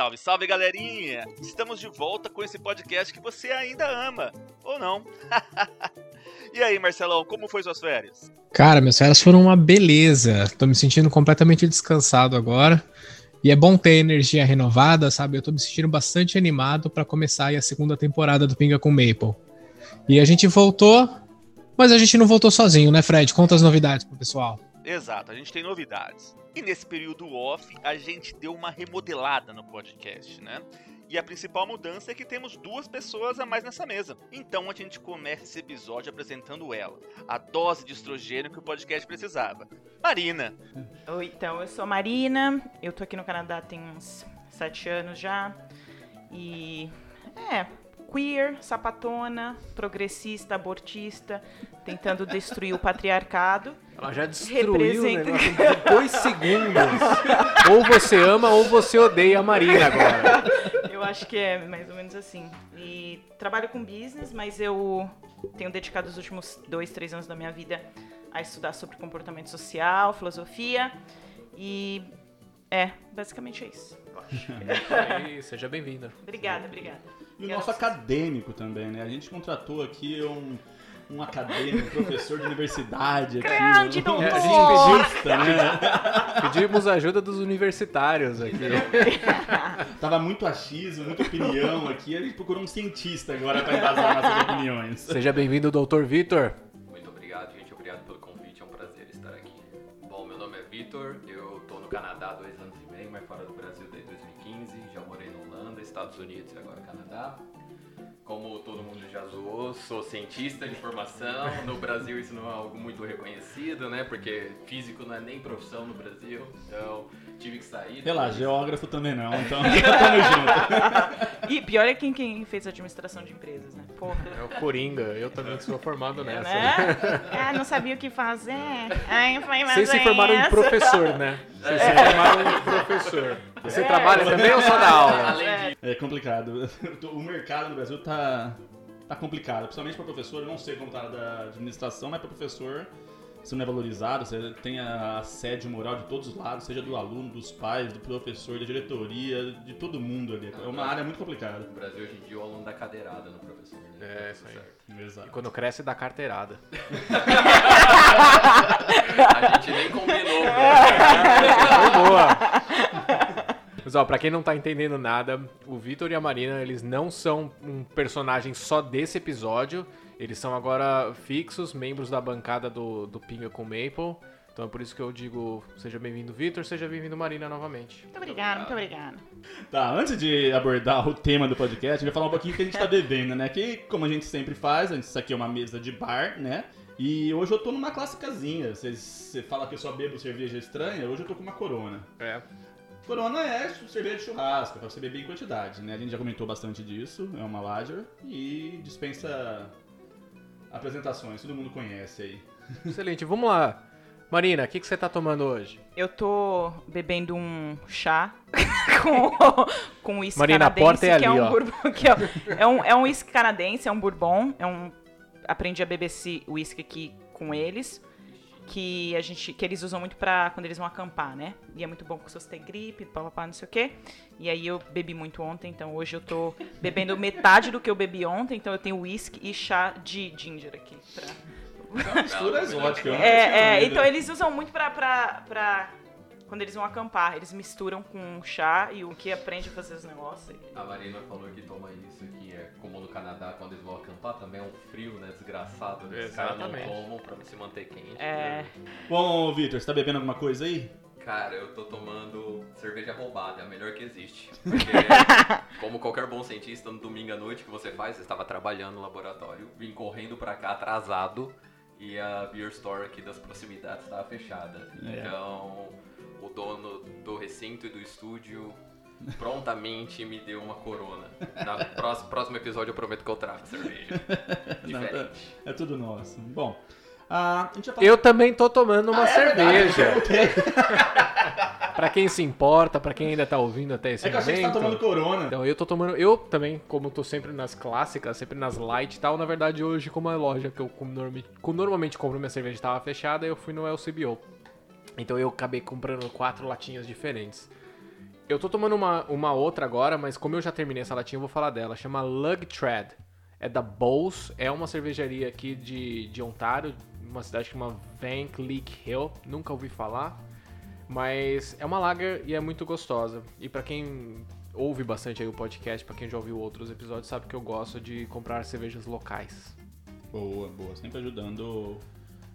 Salve, salve galerinha! Estamos de volta com esse podcast que você ainda ama, ou não? e aí, Marcelão, como foi suas férias? Cara, minhas férias foram uma beleza. Tô me sentindo completamente descansado agora. E é bom ter energia renovada, sabe? Eu tô me sentindo bastante animado para começar a segunda temporada do Pinga com Maple. E a gente voltou, mas a gente não voltou sozinho, né, Fred? Conta as novidades pro pessoal. Exato, a gente tem novidades. E nesse período off, a gente deu uma remodelada no podcast, né? E a principal mudança é que temos duas pessoas a mais nessa mesa. Então a gente começa esse episódio apresentando ela, a dose de estrogênio que o podcast precisava. Marina. Oi, então eu sou Marina, eu tô aqui no Canadá tem uns sete anos já. E é, queer, sapatona, progressista, abortista, tentando destruir o patriarcado. Ela já destruiu Representa... em dois segundos. ou você ama ou você odeia a Marina agora. Eu acho que é mais ou menos assim. E trabalho com business, mas eu tenho dedicado os últimos dois, três anos da minha vida a estudar sobre comportamento social, filosofia. E é, basicamente é isso. Aí, seja bem-vinda. Obrigada, obrigada. E o nosso acadêmico também, né? A gente contratou aqui um um acadêmico, professor de universidade aqui. Grande no... é, a gente pediu, né? Pedimos ajuda dos universitários aqui. Tava muito achismo, muita opinião aqui. A gente procurou um cientista agora para embasar nossas opiniões. Seja bem-vindo, doutor Vitor. Muito obrigado, gente. Obrigado pelo convite. É um prazer estar aqui. Bom, meu nome é Vitor. Eu tô no Canadá há dois anos Estados Unidos e agora Canadá como todo mundo já zoou, sou cientista de formação. No Brasil isso não é algo muito reconhecido, né? Porque físico não é nem profissão no Brasil. Então tive que sair. Relaxa, geógrafo também não, então tamo junto. E pior é quem, quem fez administração de empresas, né? Porra. É o Coringa, eu também sou formado nessa. Né? Ah, não sabia o que fazer. Ai, foi Vocês se formaram em professor, né? Vocês é. se formaram em professor. Você é. trabalha também ou só dá aula? É complicado. O mercado no Brasil tá, tá complicado, principalmente para professor. Eu não sei como tá da administração, mas para professor você não é valorizado, você tem a assédio moral de todos os lados, seja do aluno, dos pais, do professor, da diretoria, de todo mundo ali. É uma área muito complicada. No Brasil, hoje em dia, o aluno dá cadeirada no professor. Né? É, isso aí. Exato. E quando cresce, dá carteirada. a gente nem combinou. Foi boa. Mas ó, pra quem não tá entendendo nada, o Vitor e a Marina, eles não são um personagem só desse episódio. Eles são agora fixos, membros da bancada do, do Pinga com Maple. Então é por isso que eu digo, seja bem-vindo, Vitor, seja bem-vindo, Marina, novamente. Muito obrigado, muito obrigado. Tá, antes de abordar o tema do podcast, eu vou falar um pouquinho do que a gente tá bebendo, né? Que, como a gente sempre faz, isso aqui é uma mesa de bar, né? E hoje eu tô numa clássicazinha. Você fala que eu só bebo cerveja estranha, hoje eu tô com uma corona. É. Corona é cerveja de churrasco, é pra você beber em quantidade, né? A gente já comentou bastante disso, é uma lager e dispensa apresentações, todo mundo conhece aí. Excelente, vamos lá. Marina, o que, que você tá tomando hoje? Eu tô bebendo um chá com, com uísque Marina, canadense, a porta é ali, que é um ó. bourbon, que é, é um é um uísque canadense, é um bourbon, é um aprendi a beber esse uísque aqui com eles, que a gente que eles usam muito para quando eles vão acampar, né? E é muito bom se você tem gripe, papapá, não sei o quê. E aí eu bebi muito ontem, então hoje eu tô bebendo metade do que eu bebi ontem, então eu tenho uísque e chá de ginger aqui pra uma mistura exótica. É, é, então eles usam muito pra, pra, pra quando eles vão acampar. Eles misturam com chá e o que aprende a fazer os negócios. A Marina falou que toma isso aqui, é como no Canadá, quando eles vão acampar, também é um frio, né? Desgraçado. Né? Os caras não tomam pra se manter quente. É. Né? Bom, Vitor, você tá bebendo alguma coisa aí? Cara, eu tô tomando cerveja roubada, é a melhor que existe. Porque como qualquer bom cientista, no domingo à noite que você faz, você estava trabalhando no laboratório, vim correndo pra cá atrasado e a beer store aqui das proximidades estava fechada. É. Então, o dono do recinto e do estúdio prontamente me deu uma corona. No próximo, próximo episódio eu prometo que eu trago cerveja. Não, Diferente. tá- é tudo nosso. Bom, ah, a gente vai falar... Eu também tô tomando uma Ah, é cerveja. Pra quem se importa, pra quem ainda tá ouvindo até esse É que eu achei que você tá momento. tomando corona. Então, eu tô tomando. Eu também, como tô sempre nas clássicas, sempre nas light e tal, na verdade, hoje, como a loja que eu normalmente compro minha cerveja estava fechada, eu fui no LCBO. Então eu acabei comprando quatro latinhas diferentes. Eu tô tomando uma, uma outra agora, mas como eu já terminei essa latinha, eu vou falar dela. Chama Lug Tread. É da Bowes, é uma cervejaria aqui de, de Ontário, uma cidade que chama Van Cleek Hill. Nunca ouvi falar. Mas é uma lager e é muito gostosa. E pra quem ouve bastante aí o podcast, pra quem já ouviu outros episódios, sabe que eu gosto de comprar cervejas locais. Boa, boa. Sempre ajudando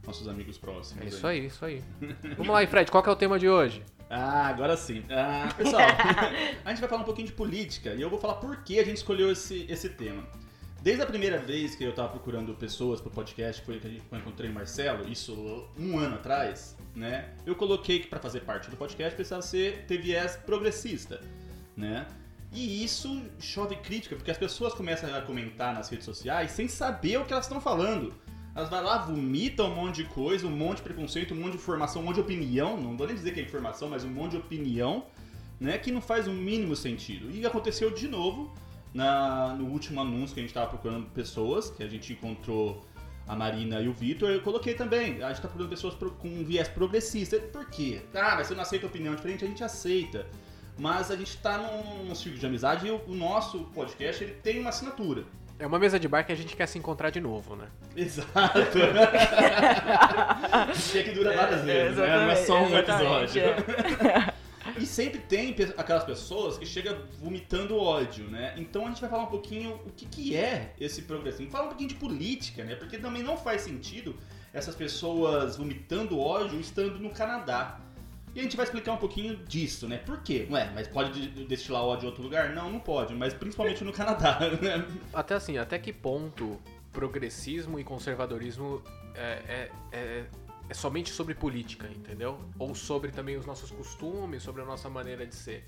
nossos amigos próximos. É isso aí, isso aí. Vamos lá, aí, Fred, qual que é o tema de hoje? Ah, agora sim. Ah, pessoal, a gente vai falar um pouquinho de política e eu vou falar por que a gente escolheu esse, esse tema. Desde a primeira vez que eu tava procurando pessoas pro podcast, que foi que eu encontrei o Marcelo, isso um ano atrás, né? Eu coloquei que pra fazer parte do podcast precisava ser ter viés progressista, né? E isso chove crítica, porque as pessoas começam a comentar nas redes sociais sem saber o que elas estão falando. Elas vão lá, vomitam um monte de coisa, um monte de preconceito, um monte de informação, um monte de opinião. Não vou nem dizer que é informação, mas um monte de opinião, né? Que não faz o mínimo sentido. E aconteceu de novo na, no último anúncio que a gente estava procurando pessoas, que a gente encontrou a Marina e o Vitor. Eu coloquei também. A gente está procurando pessoas com um viés progressista. Por quê? Ah, mas você não aceita opinião diferente? A gente aceita. Mas a gente está num, num círculo de amizade e o, o nosso podcast ele tem uma assinatura. É uma mesa de bar que a gente quer se encontrar de novo, né? Exato. e é que dura várias vezes, né? Não é só um episódio. E sempre tem aquelas pessoas que chegam vomitando ódio, né? Então a gente vai falar um pouquinho o que, que é esse progressismo. Falar um pouquinho de política, né? Porque também não faz sentido essas pessoas vomitando ódio estando no Canadá. E a gente vai explicar um pouquinho disso, né? Por quê? Ué, mas pode de- destilar ódio em outro lugar? Não, não pode, mas principalmente no Canadá, né? Até assim, até que ponto progressismo e conservadorismo é, é, é, é somente sobre política, entendeu? Ou sobre também os nossos costumes, sobre a nossa maneira de ser,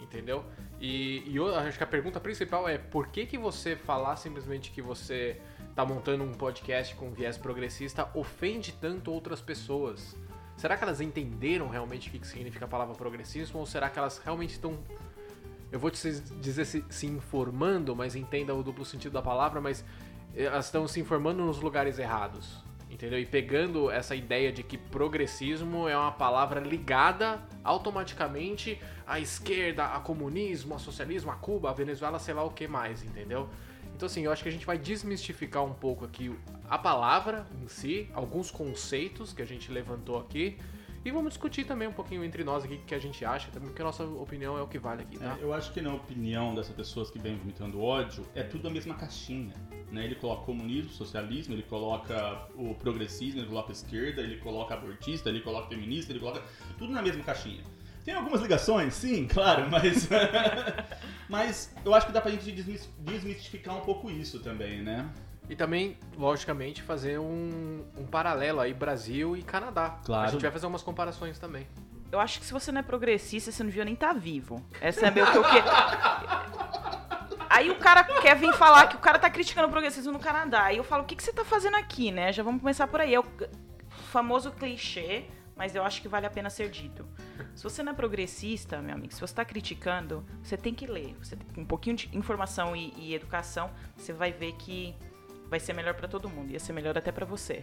entendeu? E, e eu acho que a pergunta principal é por que, que você falar simplesmente que você tá montando um podcast com viés progressista ofende tanto outras pessoas? Será que elas entenderam realmente o que significa a palavra progressismo? Ou será que elas realmente estão eu vou te dizer se, se informando, mas entenda o duplo sentido da palavra, mas elas estão se informando nos lugares errados. Entendeu? E pegando essa ideia de que progressismo é uma palavra ligada automaticamente à esquerda, a comunismo, a socialismo, a Cuba, a Venezuela, sei lá o que mais, entendeu? Então, assim, eu acho que a gente vai desmistificar um pouco aqui a palavra em si, alguns conceitos que a gente levantou aqui, e vamos discutir também um pouquinho entre nós aqui o que a gente acha, também porque a nossa opinião é o que vale aqui, tá? É, eu acho que na opinião dessas pessoas que vêm vomitando ódio, é tudo a mesma caixinha. Né? Ele coloca comunismo, socialismo, ele coloca o progressismo, ele coloca esquerda, ele coloca abortista, ele coloca feminista, ele coloca tudo na mesma caixinha. Tem algumas ligações, sim, claro, mas. mas eu acho que dá pra gente desmis- desmistificar um pouco isso também, né? E também, logicamente, fazer um, um paralelo aí Brasil e Canadá. Claro. A gente vai fazer umas comparações também. Eu acho que se você não é progressista, você não devia nem estar vivo. Essa é meio que o que. Aí o cara quer vir falar que o cara tá criticando o progressismo no Canadá. Aí eu falo, o que, que você tá fazendo aqui, né? Já vamos começar por aí. É o famoso clichê, mas eu acho que vale a pena ser dito. Se você não é progressista, meu amigo, se você tá criticando, você tem que ler. Você tem um pouquinho de informação e, e educação, você vai ver que vai ser melhor pra todo mundo. Ia ser melhor até pra você.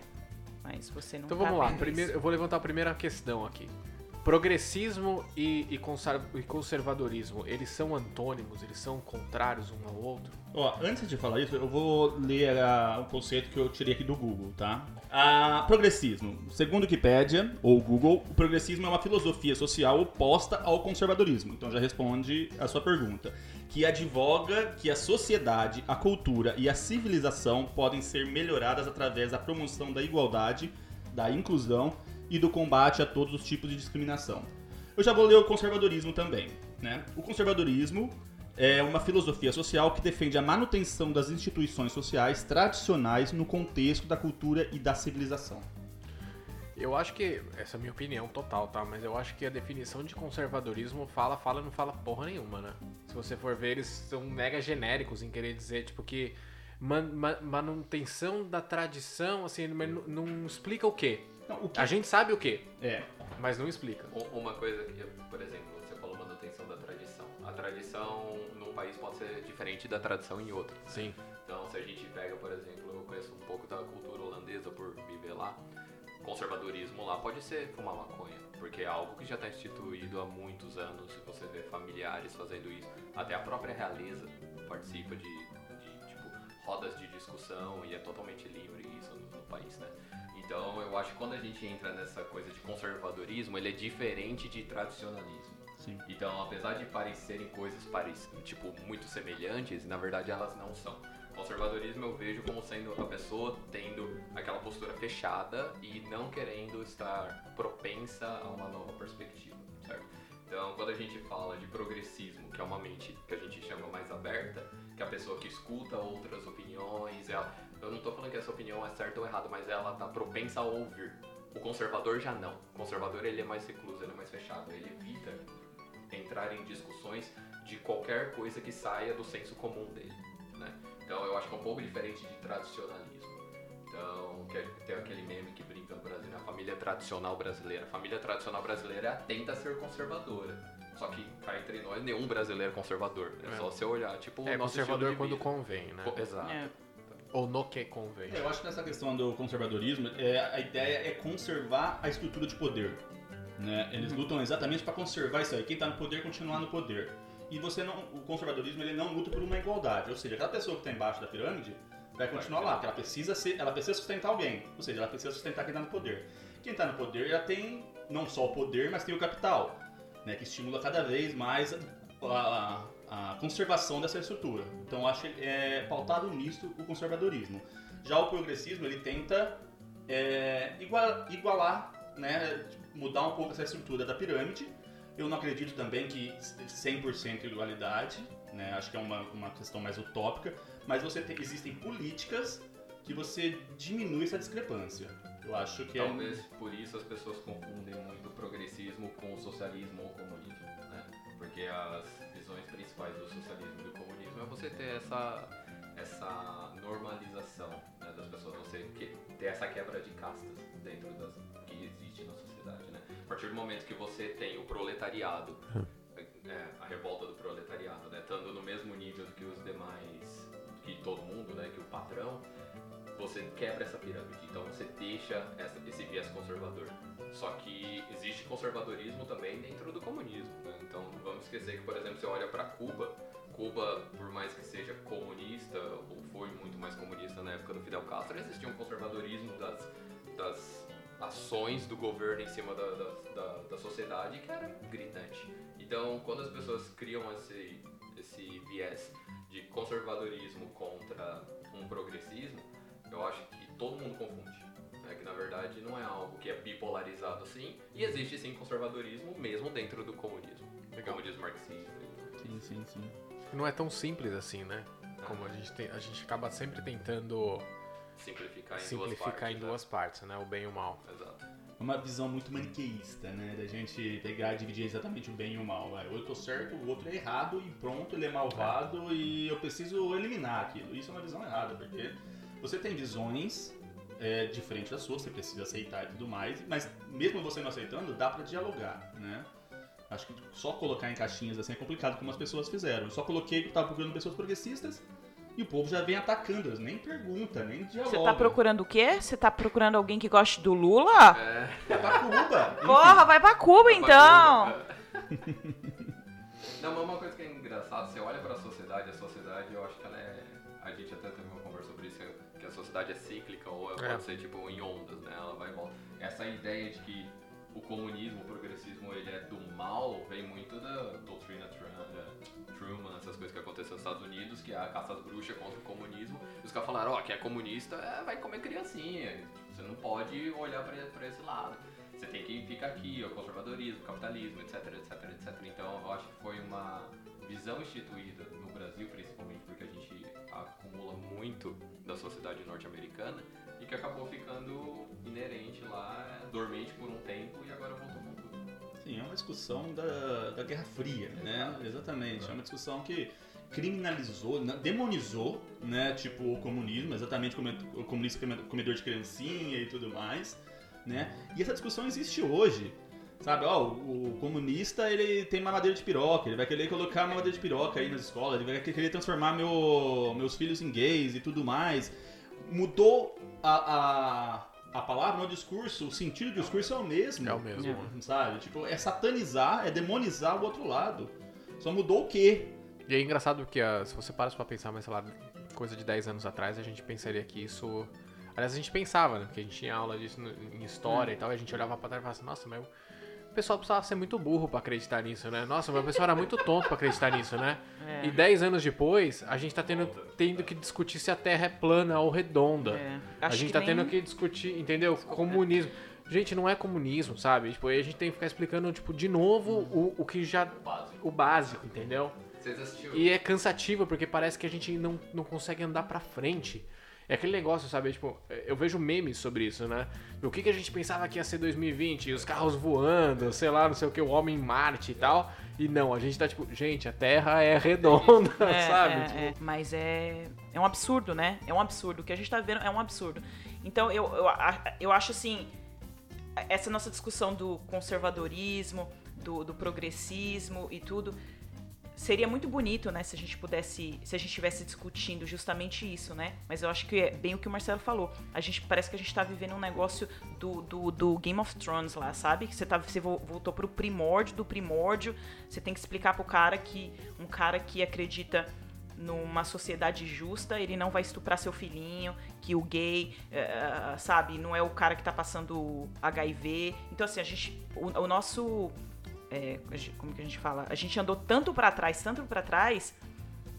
Mas você não Então tá vamos lá, primeiro, isso. eu vou levantar a primeira questão aqui. Progressismo e, e conser- e conservadorismo, eles são antônimos, eles são contrários um ao outro? Ó, antes de falar isso, eu vou ler o conceito que eu tirei aqui do Google, tá? Ah, progressismo. Segundo Wikipédia, ou Google, o progressismo é uma filosofia social oposta ao conservadorismo. Então já responde a sua pergunta. Que advoga que a sociedade, a cultura e a civilização podem ser melhoradas através da promoção da igualdade, da inclusão e do combate a todos os tipos de discriminação. Eu já vou ler o conservadorismo também, né? O conservadorismo é uma filosofia social que defende a manutenção das instituições sociais tradicionais no contexto da cultura e da civilização. Eu acho que, essa é a minha opinião total, tá? Mas eu acho que a definição de conservadorismo fala, fala, não fala porra nenhuma, né? Se você for ver, eles são mega genéricos em querer dizer, tipo, que man, man, manutenção da tradição, assim, mas não, não explica o quê. Não, o que- A gente sabe o quê, É, mas não explica. Uma coisa que, por exemplo, A tradição num país pode ser diferente da tradição em outro. Sim. Então, se a gente pega, por exemplo, eu conheço um pouco da cultura holandesa por viver lá, conservadorismo lá pode ser fumar maconha, porque é algo que já está instituído há muitos anos. Se você vê familiares fazendo isso, até a própria realeza participa de, de, tipo, rodas de discussão e é totalmente livre isso no, no país, né? Então, eu acho que quando a gente entra nessa coisa de conservadorismo, ele é diferente de tradicionalismo. Sim. Então, apesar de parecerem coisas parec tipo muito semelhantes, na verdade elas não são. Conservadorismo eu vejo como sendo a pessoa tendo aquela postura fechada e não querendo estar propensa a uma nova perspectiva, certo? Então, quando a gente fala de progressismo, que é uma mente que a gente chama mais aberta, que é a pessoa que escuta outras opiniões, ela, eu não tô falando que essa opinião é certa ou errada, mas ela tá propensa a ouvir. O conservador já não. O conservador ele é mais recluso, ele é mais fechado, ele evita entrar em discussões de qualquer coisa que saia do senso comum dele, né? Então eu acho que é um pouco diferente de tradicionalismo. Então, é- tem aquele meme que brinca no Brasil, né? a família tradicional brasileira. A família tradicional brasileira tenta ser conservadora. Só que cá entre nós, nenhum brasileiro é conservador. É, É. só você olhar, tipo, É conservador quando convém, né? Exato. É. Ou no que convém. É, Eu acho que nessa questão do conservadorismo, é, a ideia é conservar a estrutura de poder. Né? Eles lutam exatamente para conservar isso aí. Quem está no poder continuar no poder. E você não, o conservadorismo ele não luta por uma igualdade. Ou seja, aquela pessoa que está embaixo da pirâmide vai continuar lá, porque ela precisa ser, ela precisa sustentar alguém. Ou seja, ela precisa sustentar quem está no poder. Quem está no poder já tem não só o poder, mas tem o capital, né? Que estimula cada vez mais a, a- a conservação dessa estrutura. Então acho que é pautado nisso o conservadorismo. Já o progressismo ele tenta é, igua- igualar, né, mudar um pouco essa estrutura da pirâmide. Eu não acredito também que 100% igualdade, né, acho que é uma, uma questão mais utópica, mas você tem, existem políticas que você diminui essa discrepância. Eu acho que Talvez é por isso as pessoas confundem muito o progressismo com o socialismo ou o comunismo, né? Porque as visões principais do socialismo e do comunismo é você ter essa, essa normalização né, das pessoas, você ter essa quebra de castas dentro das que existe na sociedade, né? A partir do momento que você tem o proletariado, é, a revolta do proletariado, né, estando no mesmo nível que os demais, que todo mundo, né, que o patrão, você quebra essa pirâmide, então você deixa essa- esse viés conservador. Só que existe conservadorismo também dentro do comunismo. né? Então vamos esquecer que, por exemplo, você olha para Cuba, Cuba, por mais que seja comunista, ou foi muito mais comunista na época do Fidel Castro, existia um conservadorismo das, das ações do governo em cima da, da, da, da sociedade que era gritante. Então, quando as pessoas criam esse, esse viés de conservadorismo contra um progressismo, eu acho que todo mundo confunde. Né? Que na verdade não é algo que é bipolarizado assim, e existe sim conservadorismo mesmo dentro do comunismo. Legal. Comunismo marxista. sim, sim, sim. Não é tão simples assim, né? Como a gente, tem, a gente acaba sempre tentando Simplificar em duas simplificar partes. em né? duas partes, né? O bem e o mal. Exato. É uma visão muito maniqueísta, né? Da gente pegar e dividir exatamente o bem e o mal. vai. Eu tô certo, o outro é errado e pronto, ele é malvado e eu preciso eliminar aquilo. Isso é uma visão errada, porque você tem visões é, diferentes das suas, você precisa aceitar e tudo mais, mas mesmo você não aceitando, dá pra dialogar, né? Acho que só colocar em caixinhas assim é complicado, como as pessoas fizeram. Eu só coloquei que eu tava procurando pessoas progressistas e o povo já vem atacando, eles nem pergunta, nem dialoga. Você tá procurando o quê? Você tá procurando alguém que goste do Lula? É, É pra Cuba! Porra, vai pra Cuba então! Não, mas uma coisa que é engraçada, você olha pra sociedade, a sociedade, eu acho que ela é. A gente até teve uma conversa sobre isso, que a sociedade é cíclica ou ela É. pode ser tipo em ondas, né? Ela vai e volta. Essa ideia de que o comunismo, o progressismo, ele é do mal, vem muito da doutrina da Truman, essas coisas que aconteceram nos Estados Unidos, que é a caça às bruxas contra o comunismo. E os caras falaram, ó, quem é comunista é, vai comer criancinha. Você não pode olhar pra esse lado. Você tem que ficar aqui, o conservadorismo, o capitalismo, etc, etc, etc. Então eu acho que foi uma visão instituída no Brasil, principalmente porque a gente acumula muito da sociedade norte-americana que acabou ficando inerente lá, dormente por um tempo e agora voltou com tudo. Sim, é uma discussão da, da Guerra Fria, né? Exatamente. É uma discussão que criminalizou, demonizou, né? Tipo, o comunismo, exatamente como o comunista comedor de criancinha e tudo mais, né? E essa discussão existe hoje. Sabe, ó, o, o comunista ele tem mamadeira de piroca, ele vai querer colocar mamadeira de piroca aí nas escolas, ele vai querer transformar meu, meus filhos em gays e tudo mais. Mudou a, a, a palavra no discurso, o sentido do discurso é o mesmo. É o mesmo. Sabe? Tipo, é satanizar, é demonizar o outro lado. Só mudou o quê? E é engraçado que ah, se você para pra pensar, mas sei lá, coisa de 10 anos atrás, a gente pensaria que isso. Aliás, a gente pensava, né? Porque a gente tinha aula disso em história e tal, e a gente olhava pra trás e falava assim, nossa, mas o pessoal precisava ser muito burro pra acreditar nisso, né? Nossa, mas o pessoal era muito tonto pra acreditar nisso, né? É. E 10 anos depois, a gente tá tendo, tendo que discutir se a Terra é plana ou redonda. É. A gente tá nem- tendo que discutir, entendeu? Comunismo. Gente, não é comunismo, sabe? Tipo, aí a gente tem que ficar explicando, tipo, de novo o, o que já. O básico, entendeu? Vocês assistiram? E é cansativo, porque parece que a gente não, não consegue andar pra frente. É aquele negócio, sabe? Tipo, eu vejo memes sobre isso, né? O que, que a gente pensava que ia ser 2020? Os carros voando, sei lá, não sei o que, o homem em Marte e tal. E não, a gente tá tipo, gente, a Terra é redonda, É, sabe? é, Tipo, é. Mas é, é um absurdo, né? É um absurdo. O que a gente tá vendo é um absurdo. Então, eu, eu, eu acho assim, essa nossa discussão do conservadorismo, do, do progressismo e tudo, seria muito bonito, né, se a gente pudesse, se a gente estivesse discutindo justamente isso, né? Mas eu acho que é bem o que o Marcelo falou. A gente parece que a gente tá vivendo um negócio do, do, do Game of Thrones lá, sabe? Que você tá, você vo- voltou pro primórdio do primórdio. Você tem que explicar pro cara que um cara que acredita numa sociedade justa, ele não vai estuprar seu filhinho, que o gay, eh, sabe, não é o cara que tá passando HIV. Então, assim, a gente. O, o nosso. É, como que a gente fala? A gente andou tanto pra trás, tanto pra trás,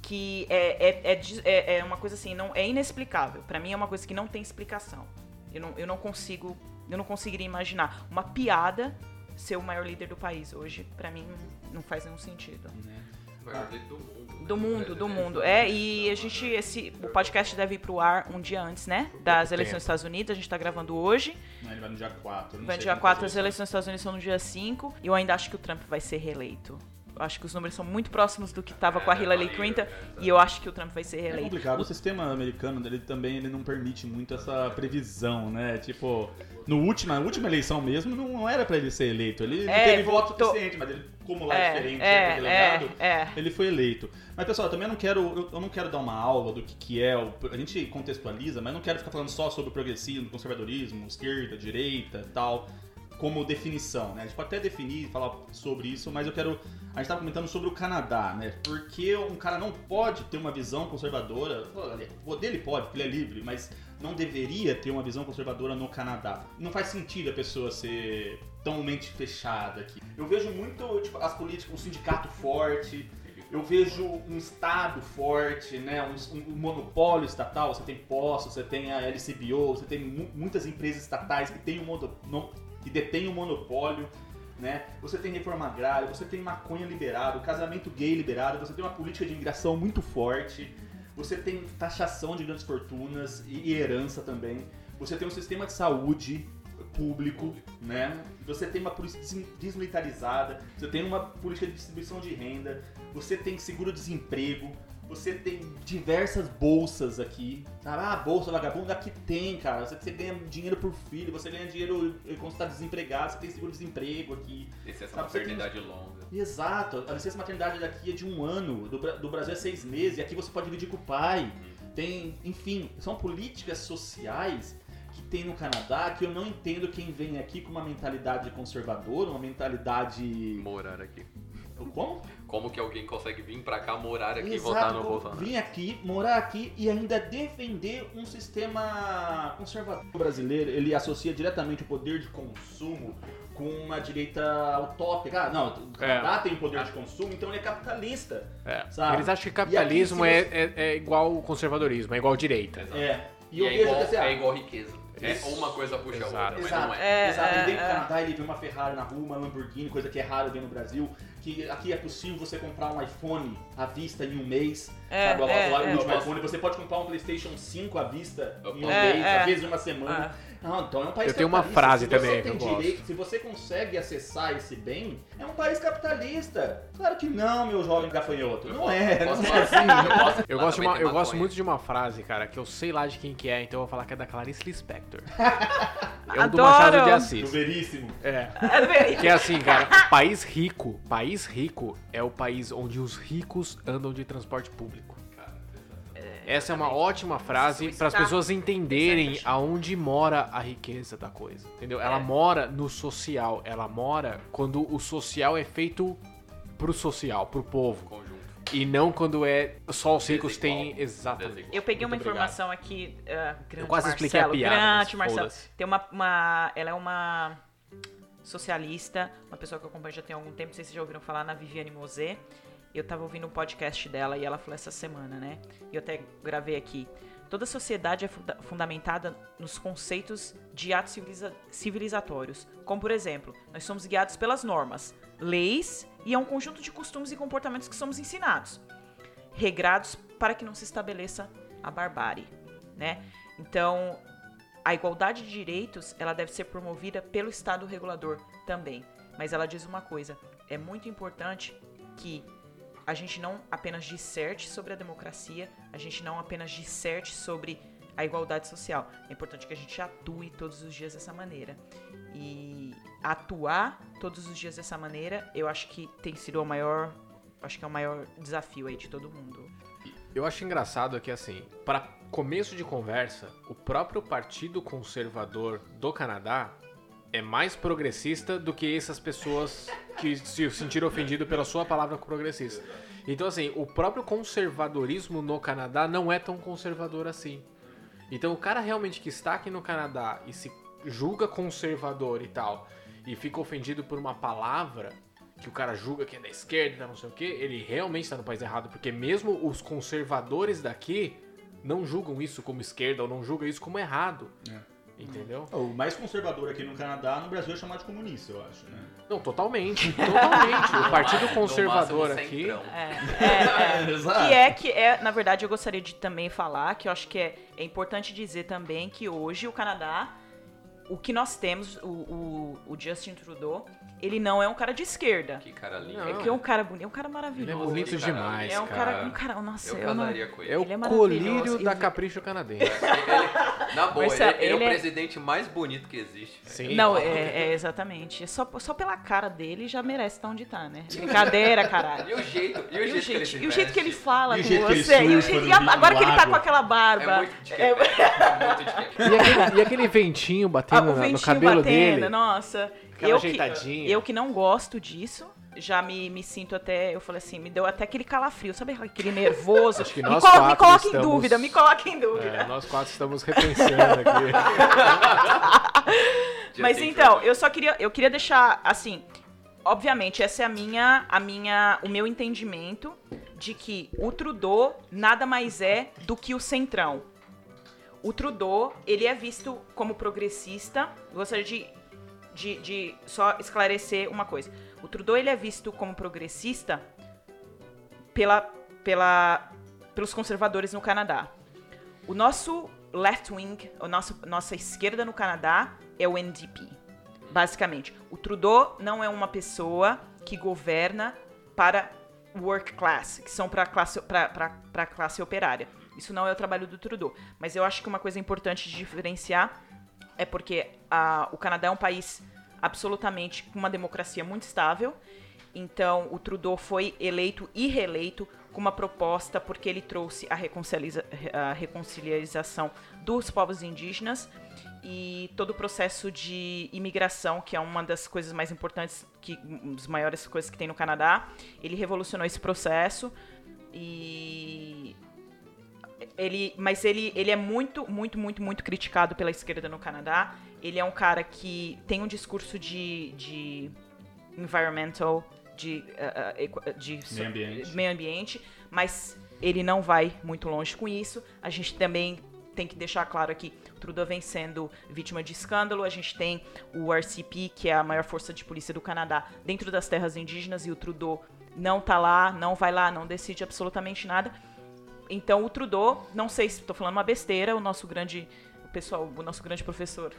que é, é, é, é- é uma coisa assim, não é inexplicável. Pra mim é uma coisa que não tem explicação. Eu não, eu não consigo. Eu não conseguiria imaginar uma piada ser o maior líder do país hoje. Pra mim não faz nenhum sentido. O maior do mundo. né? Do mundo, do mundo. É, e a gente, esse, o podcast deve ir pro ar um dia antes, né? Das eleições dos Estados Unidos. A gente tá gravando hoje. Não, ele vai no dia 4. não Vai no dia quando 4, vai as eleições dos Estados Unidos são no dia 5. E eu ainda acho que o Trump vai ser reeleito. Eu acho que os números são muito próximos do que tava com a É, Hillary Clinton. é, E eu acho que o Trump vai ser É reeleito. complicado. O sistema americano ele também ele não permite muito essa previsão, né? Tipo, no última, na última eleição mesmo não era pra ele ser eleito. Ele É, teve voto suficiente, mas ele, como lá é, É, diferente, é, é, delegado, é, é. ele foi eleito. Mas pessoal, eu também não quero, eu, eu não quero dar uma aula do que, que é o, a gente contextualiza, mas não quero ficar falando só sobre o progressismo, conservadorismo, esquerda, direita, tal, como definição, né? A gente pode até definir, falar sobre isso, mas eu quero a gente estava comentando sobre o Canadá, né? Porque um cara não pode ter uma visão conservadora. O dele pode, porque ele é livre, mas não deveria ter uma visão conservadora no Canadá. Não faz sentido a pessoa ser tão mente fechada aqui. Eu vejo muito tipo, as políticas, um sindicato forte. Eu vejo um Estado forte, né? um, um monopólio estatal. Você tem postos, você tem a LCBO, você tem mu muitas empresas estatais que, têm um mono, no, que detêm um monopólio né? Você tem reforma agrária, você tem maconha liberado, casamento gay liberado, você tem uma política de imigração muito forte, você tem taxação de grandes fortunas e, herança também, você tem um sistema de saúde público, né? Você tem uma polícia des- desmilitarizada, você tem uma política de distribuição de renda, você tem seguro-desemprego, você tem diversas bolsas aqui. Sabe? Ah, bolsa vagabunda aqui tem, cara. Você, você ganha dinheiro por filho, você ganha dinheiro eh, quando você tá desempregado, você tem seguro-desemprego aqui. Licença Sabe, você tem- maternidade longa. Exato, a licença maternidade daqui é de um ano, do, do Brasil é seis meses, e aqui você pode dividir com o pai. Tem, enfim, são políticas sociais que tem no Canadá que eu não entendo quem vem aqui com uma mentalidade conservadora, uma mentalidade. Morar aqui. Como? Como que alguém consegue vir pra cá, morar aqui e Exato, votar no Bolsonaro? Vir aqui, morar aqui e ainda defender um sistema conservador. O brasileiro, ele associa diretamente o poder de consumo com uma direita utópica. Ah, não, o Canadá tem poder de consumo, então ele é capitalista. É. Sabe? Eles acham que E capitalismo aqui, é, se é, é igual conservadorismo, é igual direita. É. E, E eu é, vejo igual, que assim, ah, é igual riqueza. É Isso. uma coisa puxa a Exato. outra, mas Exato, não é. É, exato. Ele é, vem pro é. Canadá, ele vê uma Ferrari na rua, uma Lamborghini, coisa que é raro ver no Brasil. Que aqui é possível você comprar um iPhone à vista em um mês. É, sabe? O- é, o, é. último iPhone, você pode comprar um PlayStation 5 à vista em um. É, mês, é. às vezes em uma semana. Não, então é um país Eu tenho uma frase se você também que eu gosto. direito, Se você consegue acessar esse bem, é um país capitalista. Claro que não, meu jovem gafanhoto. Não é, não Posso é falar? assim. Eu posso- Eu gosto, uma- eu gosto muito de uma frase, cara, que eu sei lá de quem que é, então eu vou falar que é da Clarice Lispector. é o do Adoro! Machado de Assis. Veríssimo. É. É verídico. Que é assim, cara, país rico, país rico é o país onde os ricos andam de transporte público. Essa é uma ótima frase para as pessoas entenderem aonde mora a riqueza da coisa, entendeu? Ela É. mora no social, ela mora quando o social é feito pro social, pro povo, Conjunto. e não quando é só os ricos têm exatamente. Desigual. Eu peguei uma Muito obrigado. informação aqui, ah, grande Eu quase expliquei a Marcelo, piada, grande Marcelo. Tem uma, uma, ela é uma socialista, uma pessoa que eu acompanho já tem algum tempo, não sei se vocês já ouviram falar na Viviane Mosé. Eu tava ouvindo um podcast dela e ela falou essa semana, né? E eu até gravei aqui. Toda sociedade é funda- fundamentada nos conceitos de atos civiliza- civilizatórios. Como, por exemplo, nós somos guiados pelas normas, leis e é um conjunto de costumes e comportamentos que somos ensinados regrados para que não se estabeleça a barbárie, né? Então, a igualdade de direitos, ela deve ser promovida pelo Estado regulador também. Mas ela diz uma coisa, é muito importante que a gente não apenas disserte sobre a democracia, a gente não apenas disserte sobre a igualdade social. É importante que a gente atue todos os dias dessa maneira. E atuar todos os dias dessa maneira, eu acho que tem sido o maior, acho que é o maior desafio aí de todo mundo. Eu acho engraçado que, assim, para começo de conversa, o próprio Partido Conservador do Canadá é mais progressista do que essas pessoas que se sentiram ofendidas pela sua palavra progressista. Então, assim, o próprio conservadorismo no Canadá não é tão conservador assim. Então, o cara realmente que está aqui no Canadá e se julga conservador e tal, e fica ofendido por uma palavra que o cara julga que é da esquerda, não sei o que, ele realmente está no país errado, porque mesmo os conservadores daqui não julgam isso como esquerda ou não julgam isso como errado. Entendeu? O mais conservador aqui no Canadá, no Brasil, é chamado de comunista, eu acho, né? Não, totalmente. Totalmente. O Partido Conservador máximo, aqui. É, é, é. Exato. Que é que é, na verdade, eu gostaria de também falar que eu acho que é, é importante dizer também que hoje o Canadá, o que nós temos, o, o, o Justin Trudeau, ele não é um cara de esquerda. Que cara lindo. Não. É que é um cara bonito, é um cara Ele é maravilhoso. bonito Cara, demais, É um cara. cara, um cara, nossa, Eu eu não. com ele. É o Ele é maravilhoso. colírio da Ele- Capricho Canadense. Ele- na boa, Marcelo, ele, ele é ele o é- presidente mais bonito que existe. Sim. Não, é, é exatamente. Só, só pela cara dele já merece estar onde tá, né? Brincadeira, caralho. E o jeito, e o E jeito, o que ele jeito, e o jeito que ele fala E o com jeito que ele você. e o jeito- e agora que ele tá com aquela barba. É muito de É. E aquele, e aquele ventinho Ah, batendo o na- no ventinho cabelo batendo, dele. nossa. Aquela eu que, ajeitadinha. eu que não gosto disso, já me, me sinto até, eu falei assim, me deu até aquele calafrio, sabe aquele nervoso? Acho que me, nós colo- me coloca em estamos- dúvida, me coloca em dúvida. É, nós quatro estamos repensando aqui. Mas então, eu só queria, eu queria deixar assim, obviamente essa é a minha, a minha, o meu entendimento de que o Trudeau nada mais é do que o centrão. O Trudeau, ele é visto como progressista. Gostaria de, de, de só esclarecer uma coisa. O Trudeau, ele é visto como progressista pela, pela, pelos conservadores no Canadá. O nosso left wing, a nossa, nossa esquerda no Canadá é o NDP, basicamente. O Trudeau não é uma pessoa que governa para work class, que são para a classe, classe operária. Isso não é o trabalho do Trudeau. Mas eu acho que uma coisa importante de diferenciar é porque ah, o Canadá é um país absolutamente com uma democracia muito estável. Então, o Trudeau foi eleito e reeleito com uma proposta porque ele trouxe a, reconciliza- a reconciliação dos povos indígenas e todo o processo de imigração, que é uma das coisas mais importantes, que, uma das maiores coisas que tem no Canadá. Ele revolucionou esse processo e ele, mas ele, ele é muito, muito, muito, muito criticado pela esquerda no Canadá. Ele é um cara que tem um discurso de, de environmental, de, uh, de Meio ambiente. meio ambiente, mas ele não vai muito longe com isso. A gente também tem que deixar claro aqui, o Trudeau vem sendo vítima de escândalo, a gente tem o RCP, que é a maior força de polícia do Canadá, dentro das terras indígenas, e o Trudeau não tá lá, não vai lá, não decide absolutamente nada. Então o Trudeau, não sei se estou falando uma besteira, o nosso grande o pessoal, o nosso grande professor,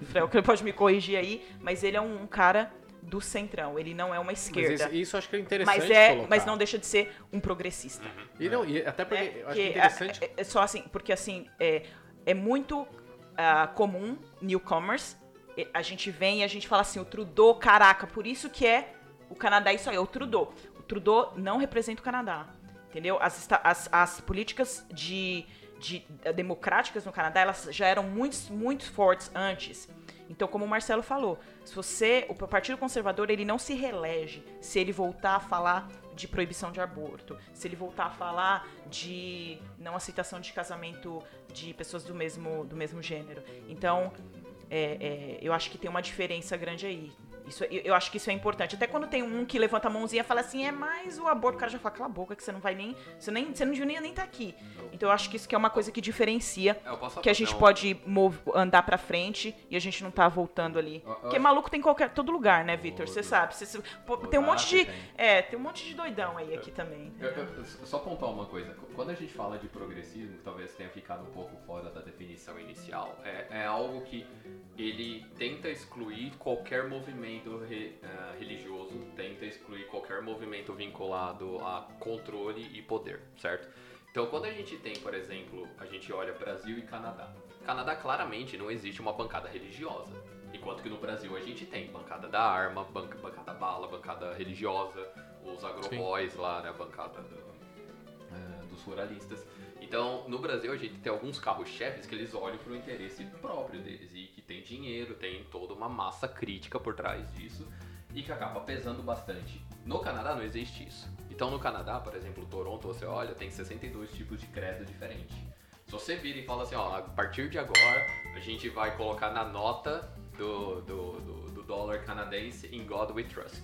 o Frel, que ele pode me corrigir aí, mas ele é um, um cara do centrão, ele não é uma Mas esquerda. isso, isso acho que é interessante Mas, é, colocar. mas não deixa de ser um progressista. E, não, e até porque eu acho Que que é interessante... é, é só assim, porque assim, é, é muito ah, comum, newcomers, a gente vem e a gente fala assim, o Trudeau, caraca, por isso que é o Canadá isso aí, é o Trudeau. O Trudeau não representa o Canadá, entendeu? As, as, as políticas de, de eh, democráticas no Canadá, elas já eram muito, muito fortes antes. Então, como o Marcelo falou, se você, o Partido Conservador, ele não se reelege se ele voltar a falar de proibição de aborto, se ele voltar a falar de não aceitação de casamento de pessoas do mesmo, do mesmo gênero. Então, é, é, eu acho que tem uma diferença grande aí. Isso, eu, eu acho que isso é importante. Até quando tem um que levanta a mãozinha e fala assim, é mais o aborto, o cara já fala, cala a boca, que você não vai nem. Você, nem, você não devia nem estar aqui. Então eu acho que isso que é uma coisa que diferencia É, que a gente um- pode andar pra frente e a gente não tá voltando ali. Eu- eu Porque maluco tem em qualquer todo lugar, né, Vitor? Você sabe. Você- você- pô, tem um monte de tem. é, tem um monte de doidão aí aqui também. Eu só pontuar uma coisa. Quando a gente fala de progressismo, que talvez tenha ficado um pouco fora da definição inicial, é, é algo que ele tenta excluir qualquer movimento re- ah, religioso, tenta excluir qualquer movimento vinculado a controle e poder, certo? Então, quando a gente tem, por exemplo, a gente olha Brasil e Canadá. Canadá claramente não existe uma bancada religiosa. Enquanto que no Brasil a gente tem bancada da arma, banca, bancada bala, bancada religiosa, os agroboys lá, né, bancada do- dos ruralistas. Então, no Brasil a gente tem alguns carros-chefes que eles olham para o interesse próprio deles e que tem dinheiro, tem toda uma massa crítica por trás disso e que acaba pesando bastante. No Canadá não existe isso. Então, no Canadá, por exemplo, Toronto, você olha, tem 62 tipos de credo diferentes. Se você vira e fala assim, ó, a partir de agora a gente vai colocar na nota do, do, do, do dólar canadense in God we trust.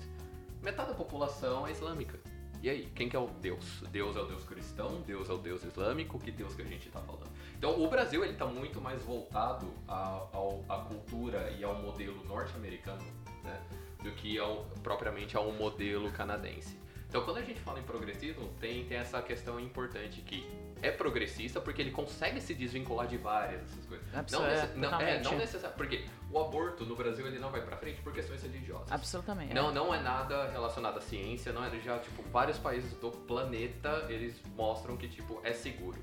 Metade da população é islâmica. E aí, quem que é o Deus? Deus é o Deus cristão? Deus é o Deus islâmico? Que Deus que a gente está falando? Então, o Brasil ele está muito mais voltado à, ao- à cultura e ao modelo norte-americano, né, do que ao, propriamente a um modelo canadense. Então, quando a gente fala em progressismo, tem, tem essa questão importante que é progressista porque ele consegue se desvincular de várias dessas coisas. Abso- Não, é, nece- não, é, não necessariamente. Porque o aborto no Brasil ele não vai pra frente por questões religiosas. Absolutamente. Não, não é nada relacionado à ciência, não é já, tipo, vários países do planeta, eles mostram que, tipo, é seguro,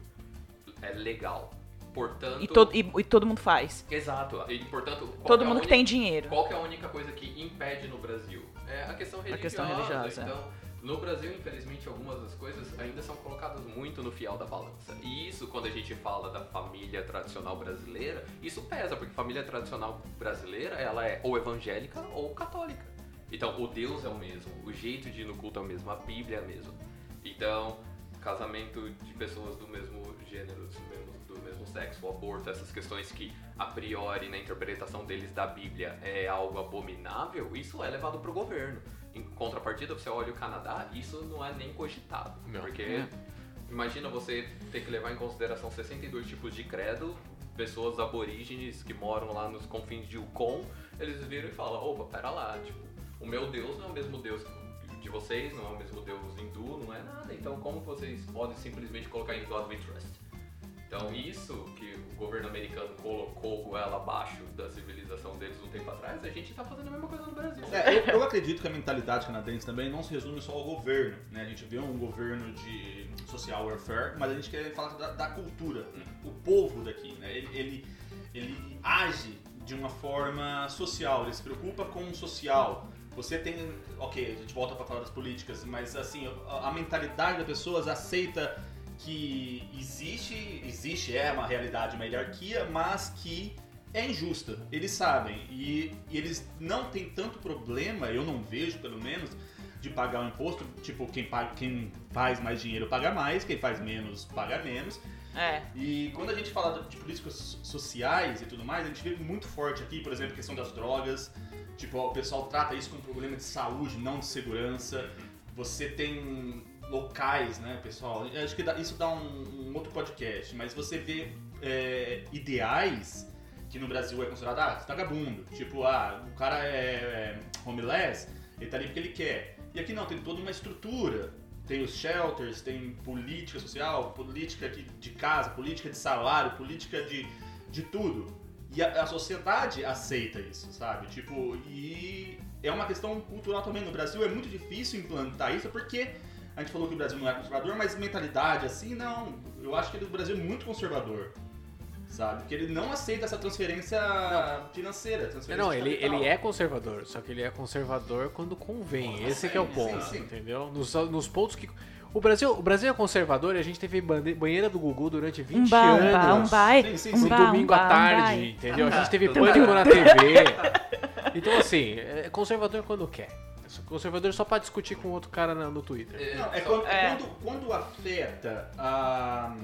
é legal. Portanto... E, todo, e, e todo mundo faz. Exato, e portanto... Todo é a mundo que tem dinheiro. Qual é a única coisa que impede no Brasil? É a questão religiosa. questão religiosa, é. Então, no Brasil, infelizmente, algumas das coisas ainda são colocadas muito no fiel da balança. E isso, quando a gente fala da família tradicional brasileira, isso pesa, porque família tradicional brasileira, ela é ou evangélica ou católica. Então, o Deus é o mesmo, o jeito de ir no culto é o mesmo, a Bíblia é a mesma. Então, casamento de pessoas do mesmo gênero, do mesmo, do mesmo sexo, o aborto, essas questões que a priori na interpretação deles da Bíblia é algo abominável, isso é levado pro governo. Em contrapartida, você olha o Canadá, isso não é nem cogitado. Não. Porque É. imagina você ter que levar em consideração 62 tipos de credo, pessoas aborígenes que moram lá nos confins de Yukon, eles viram e falam, opa, pera lá, tipo, o meu Deus não é o mesmo Deus de vocês, não é o mesmo Deus hindu, não é nada. Então como vocês podem simplesmente colocar em God we trust? Então isso que o governo americano colocou goela abaixo da civilização deles um tempo atrás, a gente tá fazendo a mesma coisa no Brasil. É, eu, eu acredito que a mentalidade canadense também não se resume só ao governo, né? A gente vê um governo de social welfare, mas a gente quer falar da, da cultura, o povo daqui, né? Ele, ele, ele age de uma forma social, ele se preocupa com o social. Você tem, ok, a gente volta para falar das políticas, mas assim, a mentalidade das pessoas aceita que existe, existe é uma realidade, uma hierarquia, mas que é injusta. Eles sabem e, e eles não têm tanto problema, eu não vejo pelo menos, de pagar o imposto. Tipo, quem, paga, quem faz mais dinheiro paga mais, quem faz menos paga menos. É. E quando a gente fala de políticas so- sociais e tudo mais, a gente vê muito forte aqui, por exemplo, a questão das drogas. Tipo, o pessoal trata isso como um problema de saúde, não de segurança. Você tem locais, né, pessoal? Eu acho que isso dá um, um outro podcast, mas você vê é, ideais que no Brasil é considerado, ah, vagabundo. Tipo, ah, o cara é, é homeless, ele tá ali porque ele quer. E aqui não, tem toda uma estrutura. Tem os shelters, tem política social, política de, de casa, política de salário, política de, de tudo. E a, a sociedade aceita isso, sabe? Tipo, e é uma questão cultural também. No Brasil é muito difícil implantar isso porque a gente falou que o Brasil não é conservador, mas mentalidade assim, não. Eu acho que o Brasil é muito conservador. Sabe? Porque ele não aceita essa transferência financeira. Transferência Não, ele, ele é conservador, só que ele é conservador quando convém. Nossa, Esse que é o sim, ponto, sim, sim. entendeu? Nos, nos pontos que. O Brasil, o Brasil é conservador e a gente teve banheira do Gugu durante 20 Um ba, um ba, um anos. bai, Sim, sim, um sim. no ba, um domingo à tarde, entendeu? A gente teve pânico na TV. Então, assim, é conservador quando quer. Conservador só pra discutir com outro cara no Twitter. Não, é só- quando, É. quando, quando afeta a,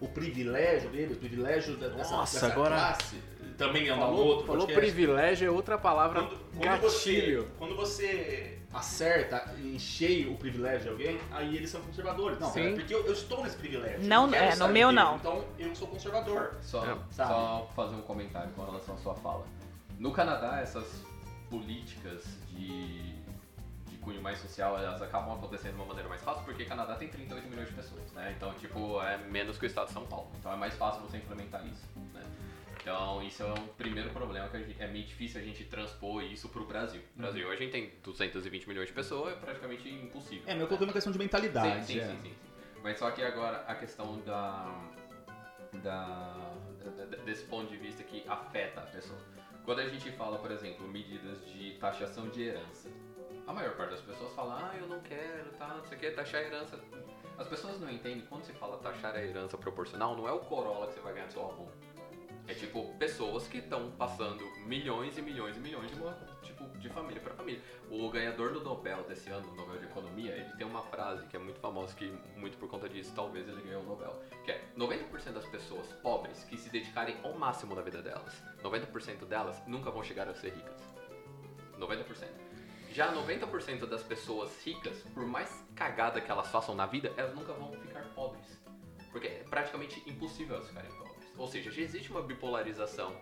o privilégio dele, o privilégio da- dessa, Nossa, dessa agora- classe, também é um Falou, outro falou podcast. privilégio é outra palavra Quando, quando você, gatilho. quando você acerta em cheio o privilégio de alguém, aí eles são conservadores. Não, Sim. é porque eu, eu estou nesse privilégio. Não, é, no meu dele, não. Então eu sou conservador. Só, É, sabe? só fazer um comentário com relação à sua fala. No Canadá, essas políticas de cunho mais social, elas acabam acontecendo de uma maneira mais fácil, porque o Canadá tem 38 milhões de pessoas, né? Então, tipo, é menos que o estado de São Paulo. Então é mais fácil você implementar isso, né? Então, isso é um primeiro problema que a gente- é meio difícil a gente transpor isso pro Brasil. No Brasil, hoje a gente tem 220 milhões de pessoas, é praticamente impossível. É, mas eu coloquei uma questão de mentalidade. Sim, sim, é. sim, sim, sim. Mas só que agora a questão da, da- desse ponto de vista que afeta a pessoa. Quando a gente fala, por exemplo, medidas de taxação de herança, a maior parte das pessoas fala, ah, eu não quero, tá, não sei o que, taxar a herança. As pessoas não entendem, quando se fala taxar a herança proporcional, não é o Corolla que você vai ganhar do seu avô. É tipo pessoas que estão passando milhões e milhões e milhões de, tipo, de família para família. O ganhador do Nobel desse ano, do Nobel de Economia, ele tem uma frase que é muito famosa, que muito por conta disso talvez ele ganhou o Nobel, que é 90% das pessoas pobres que se dedicarem ao máximo na vida delas, 90% delas nunca vão chegar a ser ricas. 90%. Já 90% das pessoas ricas, por mais cagada que elas façam na vida, elas nunca vão ficar pobres. Porque é praticamente impossível elas ficarem pobres. Ou seja, já existe uma bipolarização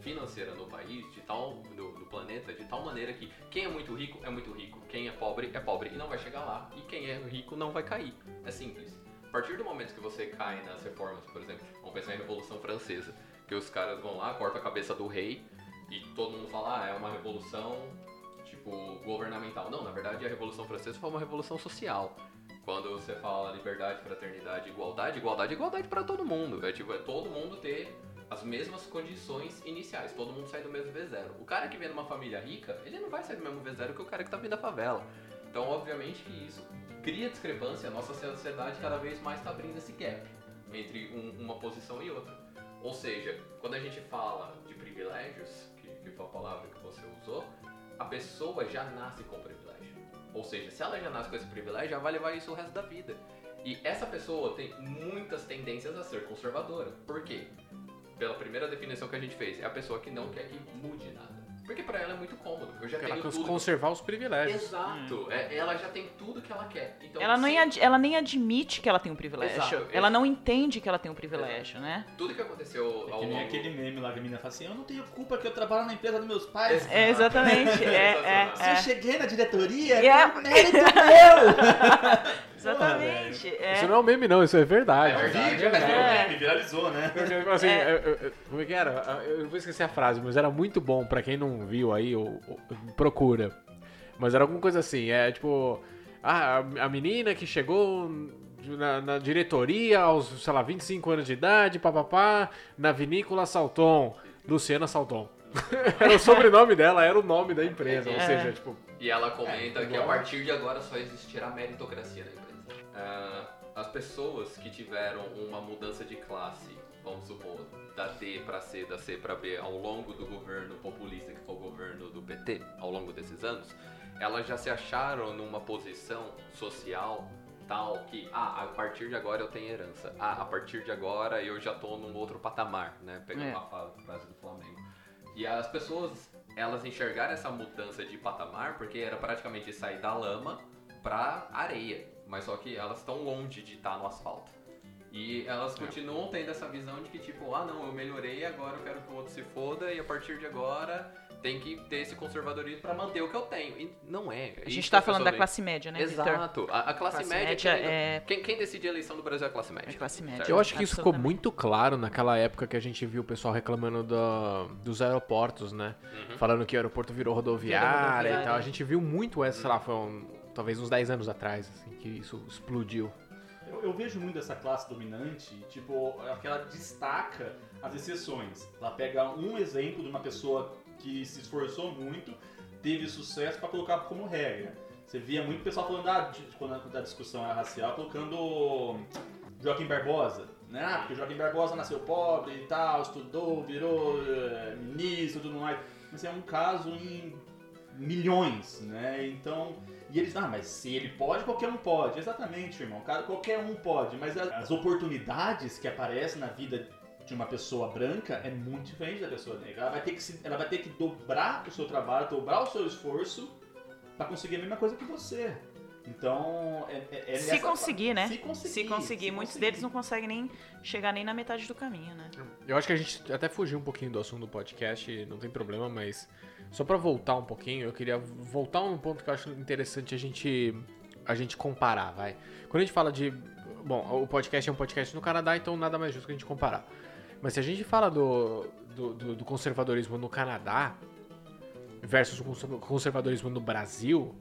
financeira no país, de tal, do, do planeta, de tal maneira que quem é muito rico é muito rico, quem é pobre é pobre e não vai chegar lá, e quem é rico não vai cair. É simples. A partir do momento que você cai nas reformas, por exemplo, vamos pensar em Revolução Francesa, que os caras vão lá, cortam a cabeça do rei, e todo mundo fala, ah, é uma revolução tipo, governamental. Não, na verdade a Revolução Francesa foi uma revolução social. Quando você fala liberdade, fraternidade, igualdade, igualdade igualdade para todo mundo. É tipo, é todo mundo ter as mesmas condições iniciais, todo mundo sai do mesmo V0. O cara que vem numa família rica, ele não vai sair do mesmo V0 que o cara que tá vindo da favela. Então, obviamente que isso cria discrepância, a nossa sociedade cada vez mais está abrindo esse gap entre um- uma posição e outra. Ou seja, quando a gente fala de privilégios, que, que foi a palavra que você usou, a pessoa já nasce com privilégio. Ou seja, se ela já nasce com esse privilégio, ela vai levar isso o resto da vida. E essa pessoa tem muitas tendências a ser conservadora. Por quê? Pela primeira definição que a gente fez, é a pessoa que não quer que mude nada. Porque pra ela é muito cômodo. Eu já Ela tenho tudo. conservar os privilégios. Exato. É, ela já tem tudo que ela quer. Então, Ela, nem ad- ela nem admite que ela tem um privilégio. Exato, ela exato. não entende que ela tem um privilégio, né? tudo que aconteceu É ao que nem longo... aquele meme lá que a menina fala assim, eu não tenho culpa que eu trabalho na empresa dos meus pais. Exato. É, exatamente. É, é, Se é. eu cheguei na diretoria, é- é mérito meu! Exatamente. é. Isso não é um meme, não, isso é verdade. É verdade, Vídeo, mas é. meme, viralizou, né? Porque, assim, É. eu- eu- eu- como é que era? Eu vou esquecer a frase, mas era muito bom pra quem não viu aí, ou, ou- procura. Mas era alguma coisa assim, é tipo, ah, a, a menina que chegou na, na diretoria aos, sei lá, 25 anos de idade, papapá, na vinícola Salton, Luciana Salton. era o sobrenome dela, era o nome da empresa, ou É. seja, tipo, E ela comenta É, que a partir de agora só existirá meritocracia na empresa. Ah, as pessoas que tiveram uma mudança de classe, vamos supor, da D para C, da C para B, ao longo do governo populista, que foi o governo do PT, ao longo desses anos, elas já se acharam numa posição social tal que, ah, a partir de agora eu tenho herança. Ah, a partir de agora eu já tô num outro patamar, né? Pegando É. a frase do Flamengo. E as pessoas, elas enxergaram essa mudança de patamar porque era praticamente sair da lama pra areia. Mas só que elas estão longe de estar no asfalto. E elas continuam tendo essa visão de que, tipo, ah não, eu melhorei, agora eu quero que o outro se foda, e a partir de agora tem que ter esse conservadorismo pra manter o que eu tenho. E não é. A gente tá falando da classe média, né? Exato. A, a classe, Classe média, média quem, é- quem, quem decide a eleição do Brasil é a classe média. É classe média. Certo? Eu acho que isso ficou muito claro naquela época que a gente viu o pessoal reclamando da- dos aeroportos, né? Uhum. Falando que o aeroporto virou rodoviária, Virou rodoviária. e tal. A gente viu muito essa, sei lá, foi um- talvez uns 10 anos atrás, assim, que isso explodiu. Eu, eu vejo muito essa classe dominante, tipo, aquela destaca as exceções. Ela pega um exemplo de uma pessoa que se esforçou muito, teve sucesso pra colocar como regra. Você via muito pessoal falando da, de- quando a, da discussão era racial, colocando Joaquim Barbosa. Né? Ah, porque Joaquim Barbosa nasceu pobre e tal, estudou, virou eh, ministro e tudo mais. Mas é um caso em milhões, né? Então, e eles, ah, mas se ele pode, qualquer um pode. Exatamente, irmão. Cara, qualquer um pode. Mas as oportunidades que aparecem na vida de uma pessoa branca é muito diferente da pessoa negra. Ela vai ter que, se- ela vai ter que dobrar o seu trabalho, dobrar o seu esforço para conseguir a mesma coisa que você. Então, é, é, é Se conseguir, né? Se conseguir. Se conseguir. se Muitos conseguir. deles não conseguem nem chegar nem na metade do caminho, né? Eu acho que a gente até fugiu um pouquinho do assunto do podcast, não tem problema, mas só pra voltar um pouquinho, eu queria voltar um ponto que eu acho interessante a gente a gente comparar, vai. Quando a gente fala de, bom, o podcast é um podcast no Canadá, então nada mais justo que a gente comparar. Mas se a gente fala do, do, do- do conservadorismo no Canadá versus o conser- conservadorismo no Brasil,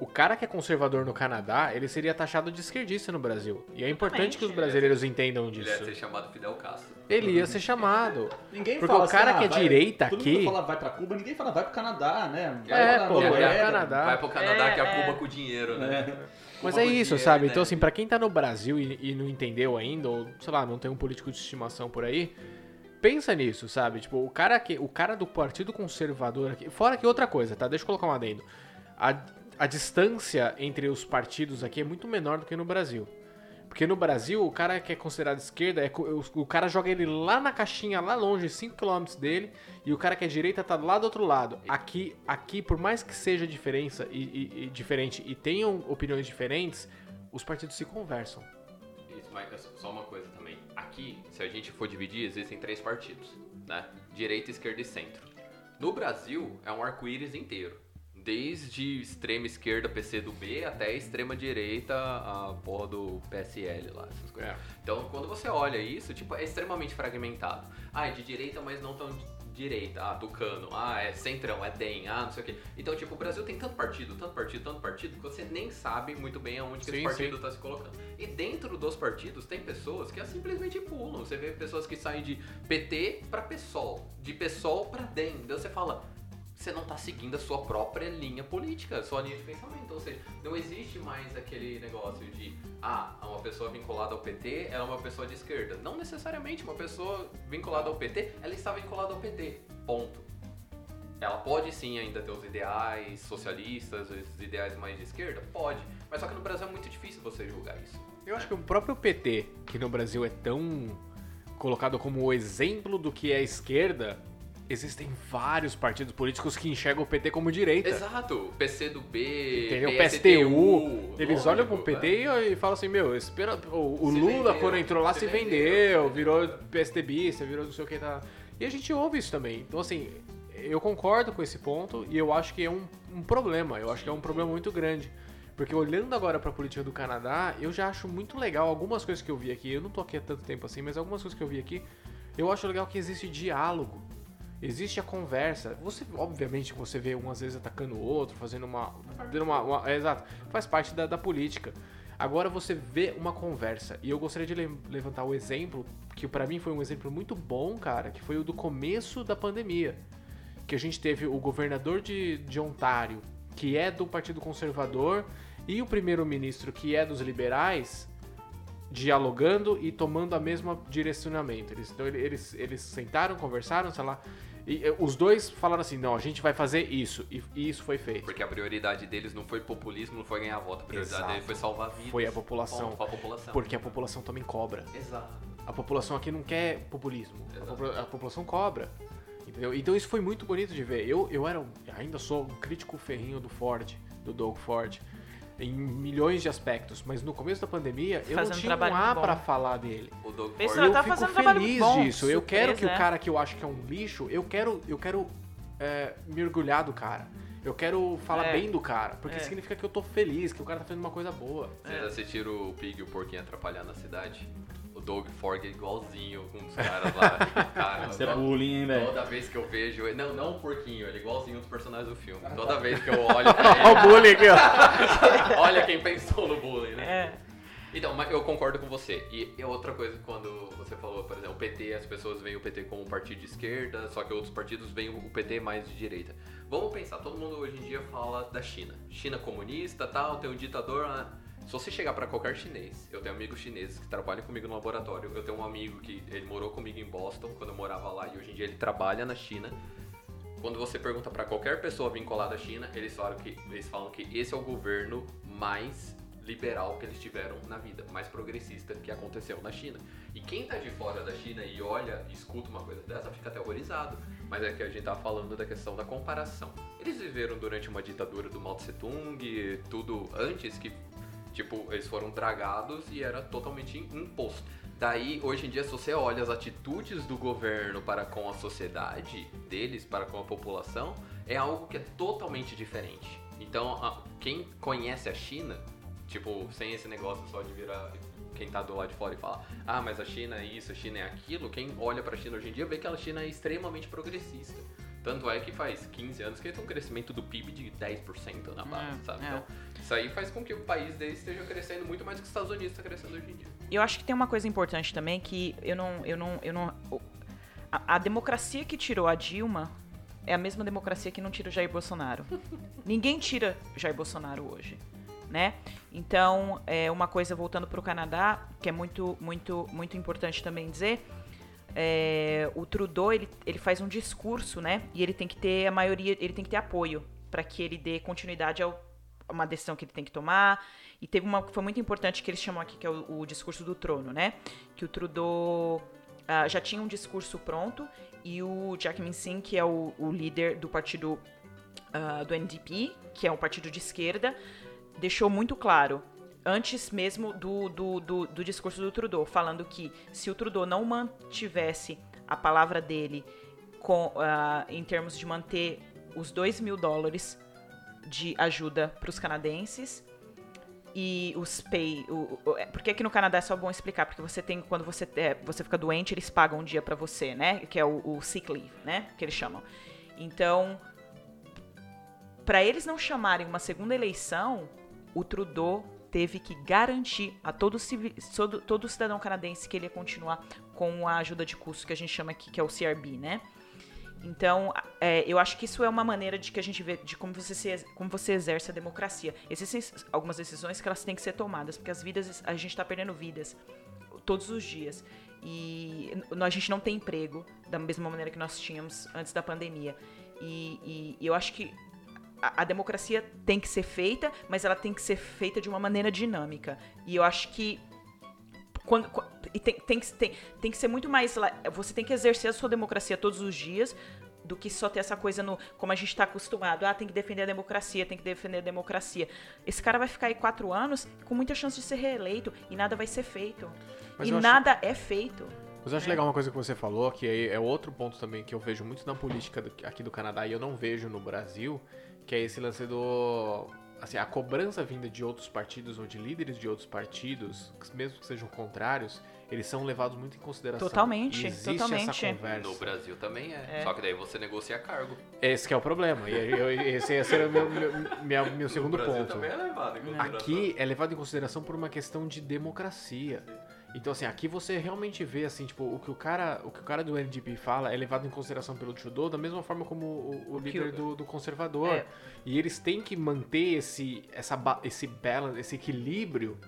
o cara que é conservador no Canadá, ele seria taxado de esquerdista no Brasil. E é importante que os brasileiros entendam Ele ia disso. ser chamado Fidel Castro. Ele ia ser chamado. Ninguém Porque fala o cara assim, que é ah, vai- direita todo aqui- mundo fala vai pra Cuba, ninguém fala vai pro Canadá, né? Vai É, pra pô, vai pro Canadá. Vai pro Canadá É, que é a é. Cuba com dinheiro, né? né? Mas é isso, dinheiro, sabe? né? Então, assim, pra quem tá no Brasil e, e não entendeu ainda, ou, sei lá, não tem um político de estimação por aí, pensa nisso, sabe? Tipo, o cara, que, o cara do Partido Conservador aqui. Fora que outra coisa, tá? Deixa eu colocar um adendo. A, a distância entre os partidos aqui é muito menor do que no Brasil. Porque no Brasil, o cara que é considerado esquerda, é, o, o cara joga ele lá na caixinha, lá longe, 5km dele, e o cara que é direita tá lá do outro lado. Aqui, aqui por mais que seja diferença e, e- e diferente e tenham opiniões diferentes, os partidos se conversam. Isso, mas só uma coisa também. Aqui, se a gente for dividir, existem três partidos, né? Direita, esquerda e centro. No Brasil, é um arco-íris inteiro. Desde extrema esquerda, PC do B, até extrema direita, a porra do PSL lá, essas coisas. É. Então, quando você olha isso, tipo, é extremamente fragmentado. Ah, é de direita, mas não tão direita. Ah, Tucano. Ah, é centrão, é DEM. Ah, não sei o quê. Então, tipo, o Brasil tem tanto partido, tanto partido, tanto partido, que você nem sabe muito bem aonde que Sim, esse partido sim. tá se colocando. E dentro dos partidos tem pessoas que simplesmente pulam. Você vê pessoas que saem de PT pra PSOL, de PSOL pra DEM. Então você fala, você não tá seguindo a sua própria linha política, sua linha de pensamento. Ou seja, não existe mais aquele negócio de, ah, uma pessoa vinculada ao PT, ela é uma pessoa de esquerda. Não necessariamente uma pessoa vinculada ao PT, ela está vinculada ao PT. Ponto. Ela pode sim ainda ter os ideais socialistas, os ideais mais de esquerda? Pode. Mas só que no Brasil é muito difícil você julgar isso. Eu acho que o próprio PT, que no Brasil é tão colocado como o exemplo do que é esquerda, existem vários partidos políticos que enxergam o PT como direita. Exato. PC do B, Entendeu? PSTU. PSTU. Eles olham pro PT e, e falam assim, meu, espera, o, o Lula vendeu, quando entrou lá se vendeu. vendeu, virou PSDBista, virou não sei o que tá. E a gente ouve isso também. Então assim, eu concordo com esse ponto e eu acho que é um, um problema. Eu acho que é um problema muito grande. Porque olhando agora pra política do Canadá, eu já acho muito legal algumas coisas que eu vi aqui. Eu não tô aqui há tanto tempo assim, mas algumas coisas que eu vi aqui, eu acho legal que existe diálogo. Existe a conversa. Você, obviamente, você vê um às vezes atacando o outro, fazendo uma. Dando uma, uma- é, exato. Faz parte da, da política. Agora você vê uma conversa. E eu gostaria de le- levantar o exemplo, que pra mim foi um exemplo muito bom, cara, que foi o do começo da pandemia. Que a gente teve o governador de, de Ontário, que é do Partido Conservador, e o primeiro-ministro, que é dos liberais, dialogando e tomando a mesma direcionamento. Eles, então ele- eles, eles sentaram, conversaram, sei lá. E eh, os dois falaram assim: não, a gente vai fazer isso. E, e isso foi feito. Porque a prioridade deles não foi populismo, não foi ganhar voto. A prioridade Exato. deles foi salvar vidas. Foi a população. Ponto, a população. Porque a população também cobra. Exato. A população aqui não quer populismo. A, popula- a população cobra. Entendeu? Então isso foi muito bonito de ver. Eu, eu era ainda sou um crítico ferrinho do Ford, do Doug Ford. Em milhões de aspectos, mas no começo da pandemia eu Fazendo não tinha um A pra falar dele. O Doug eu tá fico fazendo trabalho feliz bom, disso. Eu quero que surpresa, o é. cara que eu acho que é um lixo, eu quero, eu quero é, me orgulhar do cara. Eu quero falar É. bem do cara, porque É. significa que eu tô feliz, que o cara tá fazendo uma coisa boa. Vocês assistiram o Pig e o Porquinho atrapalhar na cidade? Doug Ford é igualzinho com os caras lá. Cara, Isso é toda- bullying, hein, velho? Toda vez que eu vejo ele. Não, não o porquinho, ele é igualzinho dos personagens do filme. Toda vez que eu olho Olha o bullying aqui, ó. olha quem pensou no bullying, né? É. Então, mas eu concordo com você. E, outra coisa, quando você falou, por exemplo, o PT, as pessoas veem o PT como um partido de esquerda, só que outros partidos veem o PT mais de direita. Vamos pensar, todo mundo hoje em dia fala da China. China comunista, tal, tem um ditador. ah. Se você chegar pra qualquer chinês, eu tenho amigos chineses que trabalham comigo no laboratório. Eu tenho um amigo que ele morou comigo em Boston quando eu morava lá e hoje em dia ele trabalha na China. Quando você pergunta pra qualquer pessoa vinculada à China, eles falam que eles falam que esse é o governo mais liberal que eles tiveram na vida, mais progressista que aconteceu na China. E quem tá de fora da China e olha e escuta uma coisa dessa fica aterrorizado. Mas é que a gente tá falando da questão da comparação. Eles viveram durante uma ditadura do Mao Tse Tung, tudo antes que Tipo, eles foram dragados e era totalmente imposto. Daí, hoje em dia, se você olha as atitudes do governo para com a sociedade deles, para com a população, é algo que é totalmente diferente. Então, a- quem conhece a China, tipo, sem esse negócio só de virar quem tá do lado de fora e falar, ah, mas a China é isso, a China é aquilo, quem olha pra China hoje em dia vê que a China é extremamente progressista. Tanto é que faz 15 anos que ele tem um crescimento do PIB de 10% na base, É, sabe? é. Então, isso aí faz com que o país dele esteja crescendo muito mais do que os Estados Unidos está crescendo hoje em dia. Eu acho que tem uma coisa importante também que eu não. Eu não, eu não a, a democracia que tirou a Dilma é a mesma democracia que não tira o Jair Bolsonaro. Ninguém tira Jair Bolsonaro hoje. Né? Então, é uma coisa voltando para o Canadá, que é muito, muito, muito importante também dizer, é, o Trudeau ele, ele faz um discurso, né? E ele tem que ter a maioria, ele tem que ter apoio para que ele dê continuidade ao, a uma decisão que ele tem que tomar. E teve uma que foi muito importante que eles chamam aqui que é o, o discurso do trono, né? Que o Trudeau ah, já tinha um discurso pronto e o Jack Singh, que é o, o líder do partido ah, do NDP, que é um partido de esquerda, deixou muito claro antes mesmo do, do, do, do discurso do Trudeau, falando que se o Trudeau não mantivesse a palavra dele com, ah, em termos de manter os 2 mil dólares de ajuda para os canadenses e os pay. O, o- é, porque aqui no Canadá é só bom explicar, porque você tem, quando você, é, você fica doente, eles pagam um dia para você, né? Que é o, o sick leave, né? Que eles chamam. Então, para eles não chamarem uma segunda eleição, o Trudeau teve que garantir a todo, civi- todo, todo cidadão canadense que ele ia continuar com a ajuda de custo que a gente chama aqui, que é o CRB, né? Então, é, eu acho que isso é uma maneira de que a gente vê de como você, se, como você exerce a democracia. Existem algumas decisões que elas têm que ser tomadas, porque as vidas, a gente está perdendo vidas todos os dias. E a gente não tem emprego da mesma maneira que nós tínhamos antes da pandemia. E, e- e eu acho que a, a democracia tem que ser feita, mas ela tem que ser feita de uma maneira dinâmica. E eu acho que quando, qua- e tem, tem, que- tem, tem que ser muito mais. Você tem que exercer a sua democracia todos os dias do que só ter essa coisa no. Como a gente está acostumado. Ah, tem que defender a democracia, tem que defender a democracia. Esse cara vai ficar aí quatro anos com muita chance de ser reeleito e nada vai ser feito. Mas e eu acho- nada é feito. Mas eu acho legal uma coisa que você falou, que é outro ponto também que eu vejo muito na política aqui do Canadá e eu não vejo no Brasil, que é esse lance do. Assim, a cobrança vinda de outros partidos ou de líderes de outros partidos, mesmo que sejam contrários, eles são levados muito em consideração. Totalmente, existe totalmente. essa conversa. No Brasil também é. Só que daí você negocia cargo. Esse que é o problema. E eu- esse esse era o meu, meu, minha- meu segundo ponto. também é levado em consideração. Aqui é levado em consideração por uma questão de democracia. Então, assim, aqui você realmente vê, assim, tipo, o que o cara, o que o cara do NDP fala é levado em consideração pelo Trudeau da mesma forma como o, o que líder o- do, do conservador. É. E eles têm que manter esse, essa, esse balance, esse equilíbrio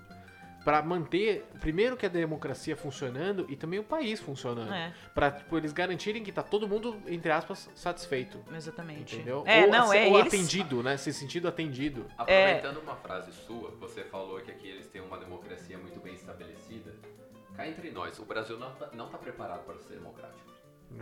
para manter, primeiro, que a democracia funcionando e também o país funcionando. É, Pra, tipo, eles garantirem que tá todo mundo, entre aspas, satisfeito. exatamente. Entendeu? É, ou, não, é. ou eles- atendido, né? Se sentido atendido. Aproveitando uma frase sua, você falou que aqui eles têm uma democracia muito bem estabelecida. Cá entre nós, o Brasil não tá, não tá preparado para ser democrático.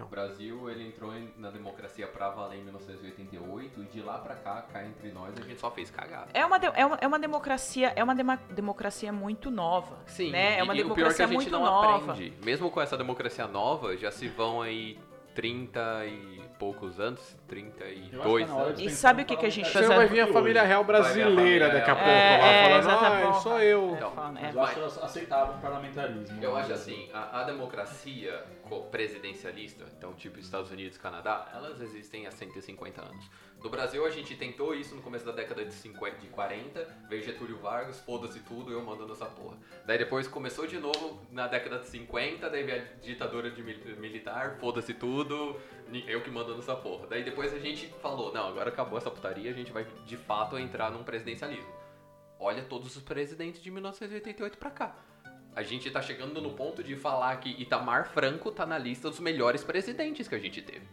O Brasil, ele entrou na democracia pra valer em 1988 e de lá pra cá, cá entre nós, a gente só fez cagada. É uma, de- é uma, é uma democracia, é uma dema- democracia muito nova. Sim, né? É e- uma e o pior é que democracia a gente muito não nova. aprende. Mesmo com essa democracia nova, já se vão aí 30 e poucos anos, Eu acho que 32 tá anos. E sabe o que que a gente. Você Exato. vai vir a família real brasileira família daqui a pouco É, lá, é, falando, ah, sou eu. É, falando, é. Eu acho aceitável o parlamentarismo. Eu acho assim, a, a democracia presidencialista, então tipo Estados Unidos Canadá, elas existem há 150 anos. No Brasil a gente tentou isso no começo da década de 50, de 40, veio Getúlio Vargas, foda-se tudo, eu mando nessa porra. Daí depois começou de novo na década de 50, daí veio a ditadura de mil- militar, foda-se tudo, eu que mando nessa porra. Daí depois a gente falou, não, agora acabou essa putaria, a gente vai de fato entrar num presidencialismo. Olha todos os presidentes de 1988 pra cá. A gente tá chegando no ponto de falar que Itamar Franco tá na lista dos melhores presidentes que a gente teve.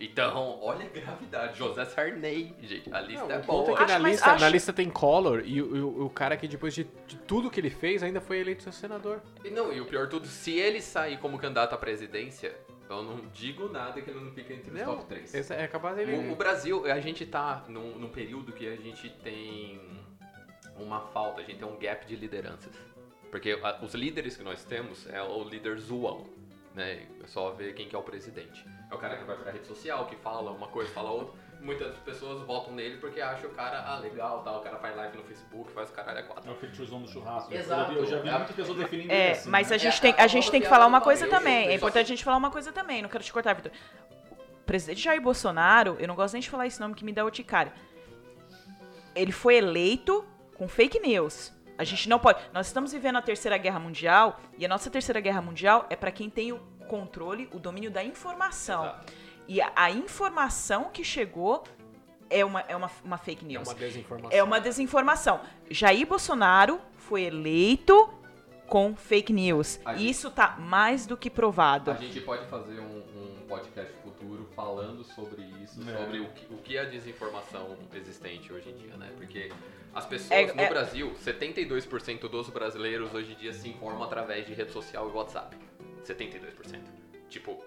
Então, olha a gravidade. José Sarney, gente, a lista Não, é ponto boa. é que na Acho, lista, na acho- lista tem Collor e o, o- o cara que depois de, de tudo que ele fez ainda foi eleito senador. E não, e o pior de tudo, se ele sair como candidato à presidência, eu não digo nada que ele não fique entre os Não, top 3. esse é capaz dele. O, o Brasil, a gente tá num, num período que a gente tem uma falta, a gente tem um gap de lideranças. Porque a- os líderes que nós temos é o líder zoão, né? É só ver quem que é o presidente. É o cara que vai pra rede social, que fala uma coisa, fala outra. Muitas pessoas votam nele porque acham o cara, ah, legal, tal, o cara faz live no Facebook, faz o caralho a quatro. É o aquele tiozão do churrasco. Exato. Eu já vi É. muitas pessoas definindo ele É, assim. mas né? a gente É, tem, a a gente tem que falar uma coisa também. É importante a gente falar uma coisa também. Não quero te cortar, Vitor. O presidente Jair Bolsonaro, eu não gosto nem de falar esse nome que me dá urticária. Ele foi eleito com fake news. A gente não pode. Nós estamos vivendo a terceira guerra mundial e a nossa terceira guerra mundial é para quem tem o controle, o domínio da informação. Exato. E a, a informação que chegou é uma, é uma, uma fake É news. uma desinformação. É uma desinformação. Jair Bolsonaro foi eleito com fake news. E gente- isso tá mais do que provado. A gente pode fazer um, um podcast falando sobre isso, É. sobre o que, o que é a desinformação existente hoje em dia, né? Porque as pessoas É- no é- Brasil, 72% dos brasileiros hoje em dia se informam através de rede social e WhatsApp. 72%. Tipo,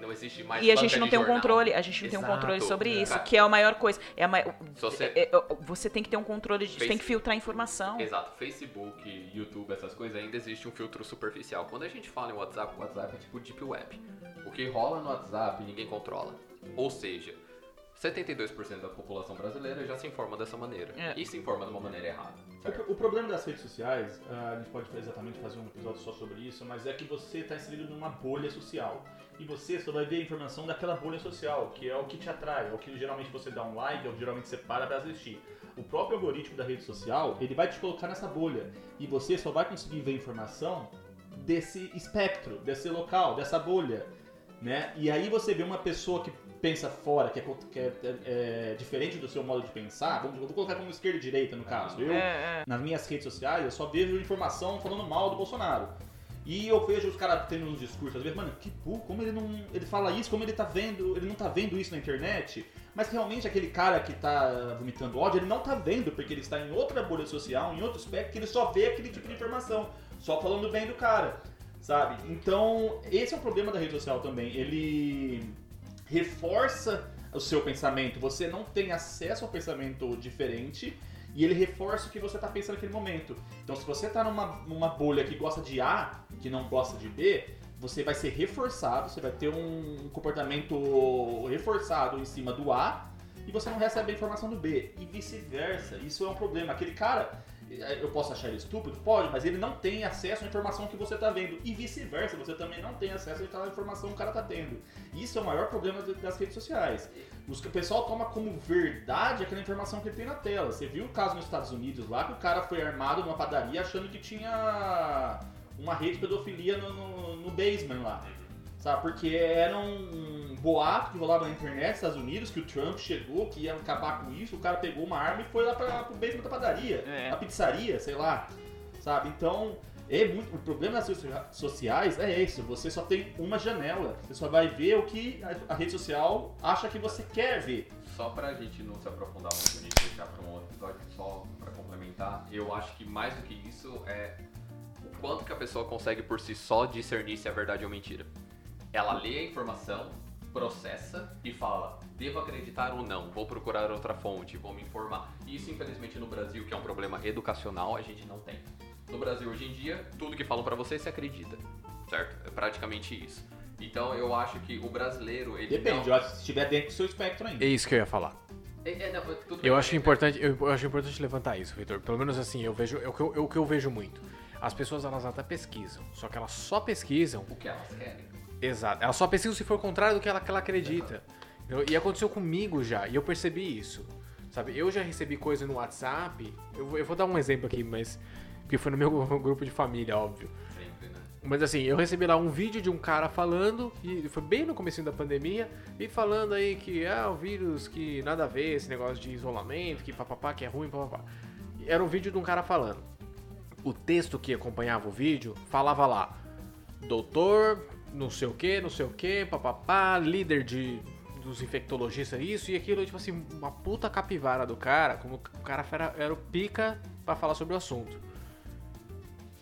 não existe mais E a gente não tem um jornal. controle, a gente não tem um Exato. controle sobre isso, Cara, que é a maior coisa. É a você- é- é- você tem que ter um controle, de, você Face- tem que filtrar a informação. Exato, Facebook, YouTube, essas coisas, ainda existe um filtro superficial. Quando a gente fala em WhatsApp, o WhatsApp é tipo Deep Web. O que rola no WhatsApp ninguém controla. Ou seja, 72% da população brasileira já se informa dessa maneira. É. E se informa de uma maneira errada. O problema das redes sociais, ah, a gente pode exatamente fazer um episódio só sobre isso, mas é que você está inserido numa bolha social. E você só vai ver a informação daquela bolha social, que é o que te atrai, é o que geralmente você dá um like, é o que geralmente você para pra assistir. O próprio algoritmo da rede social, ele vai te colocar nessa bolha. E você só vai conseguir ver informação desse espectro, desse local, dessa bolha. Né? E aí você vê uma pessoa que pensa fora, que é, que é- é diferente do seu modo de pensar, vamos, vou colocar como esquerda e direita no caso. Eu, É, é. nas minhas redes sociais, eu só vejo informação falando mal do Bolsonaro. E eu vejo os caras tendo uns discursos, às vezes, mano, que burro, como ele não. Ele fala isso, como ele tá vendo, ele não tá vendo isso na internet. Mas realmente aquele cara que tá vomitando ódio, ele não tá vendo, porque ele está em outra bolha social, em outro espectro, que ele só vê aquele tipo de informação, só falando bem do cara. Sabe? Então, esse é o problema da rede social também. Ele reforça o seu pensamento. Você não tem acesso ao pensamento diferente e ele reforça o que você está pensando naquele momento. Então, se você está numa, numa bolha que gosta de A, que não gosta de B, você vai ser reforçado, você vai ter um comportamento reforçado em cima do A e você não recebe a informação do B. E vice-versa. Isso é um problema. Aquele cara, eu posso achar ele estúpido? Pode, mas ele não tem acesso à informação que você está vendo. E vice-versa, você também não tem acesso à informação que o cara está tendo. Isso é o maior problema das redes sociais. Os, o pessoal toma como verdade aquela informação que ele tem na tela. Você viu o caso nos Estados Unidos lá, que o cara foi armado numa padaria achando que tinha uma rede de pedofilia no, no, no basement lá. Sabe? Porque era um boato que rolava na internet nos Estados Unidos, que o Trump chegou, que ia acabar com isso, o cara pegou uma arma e foi lá pra, pro basement da padaria, É. a pizzaria, sei lá. Sabe? Então, é muito, o problema das redes socia- sociais é esse, você só tem uma janela. Você só vai ver o que a, rede social acha que você quer ver. Só pra gente não se aprofundar muito nisso deixar pra um outro episódio, só pra complementar, eu acho que mais do que isso é o quanto que a pessoa consegue por si só discernir se é verdade ou mentira. ela lê a informação, processa e fala: devo acreditar ou não? Vou procurar outra fonte, vou me informar. Isso, infelizmente, no Brasil, que é um problema educacional, a gente não tem. No Brasil, hoje em dia, tudo que falam pra você, você acredita, certo? É praticamente isso. Então, eu acho que o brasileiro, ele Depende, não... eu acho que se estiver dentro do seu espectro ainda. É isso que eu ia falar. É, é, não, tudo bem, Eu acho é, importante, eu, eu acho importante levantar isso, Vitor. Pelo menos assim, eu vejo, é o que eu, é o que eu vejo muito. As pessoas elas até pesquisam, só que elas só pesquisam O que elas querem. Exato. Ela só pesquisa se for o contrário do que ela, que ela acredita. Eu- e aconteceu comigo já, e eu percebi isso. Sabe, eu já recebi coisa no WhatsApp. Eu, vou- eu vou dar um exemplo aqui, mas. Porque foi no meu grupo de família, óbvio. Sempre, né? Mas assim, eu recebi lá um vídeo de um cara falando, e foi bem no começo da pandemia, e falando aí que ah, o vírus que nada a ver, esse negócio de isolamento, que papapá, que é ruim, papapá. Era um vídeo de um cara falando. O texto que acompanhava o vídeo falava lá, doutor, não sei o que, não sei o que, papapá, líder de dos infectologistas, isso e aquilo, tipo assim, uma puta capivara do cara, como o cara era, era o pica pra falar sobre o assunto.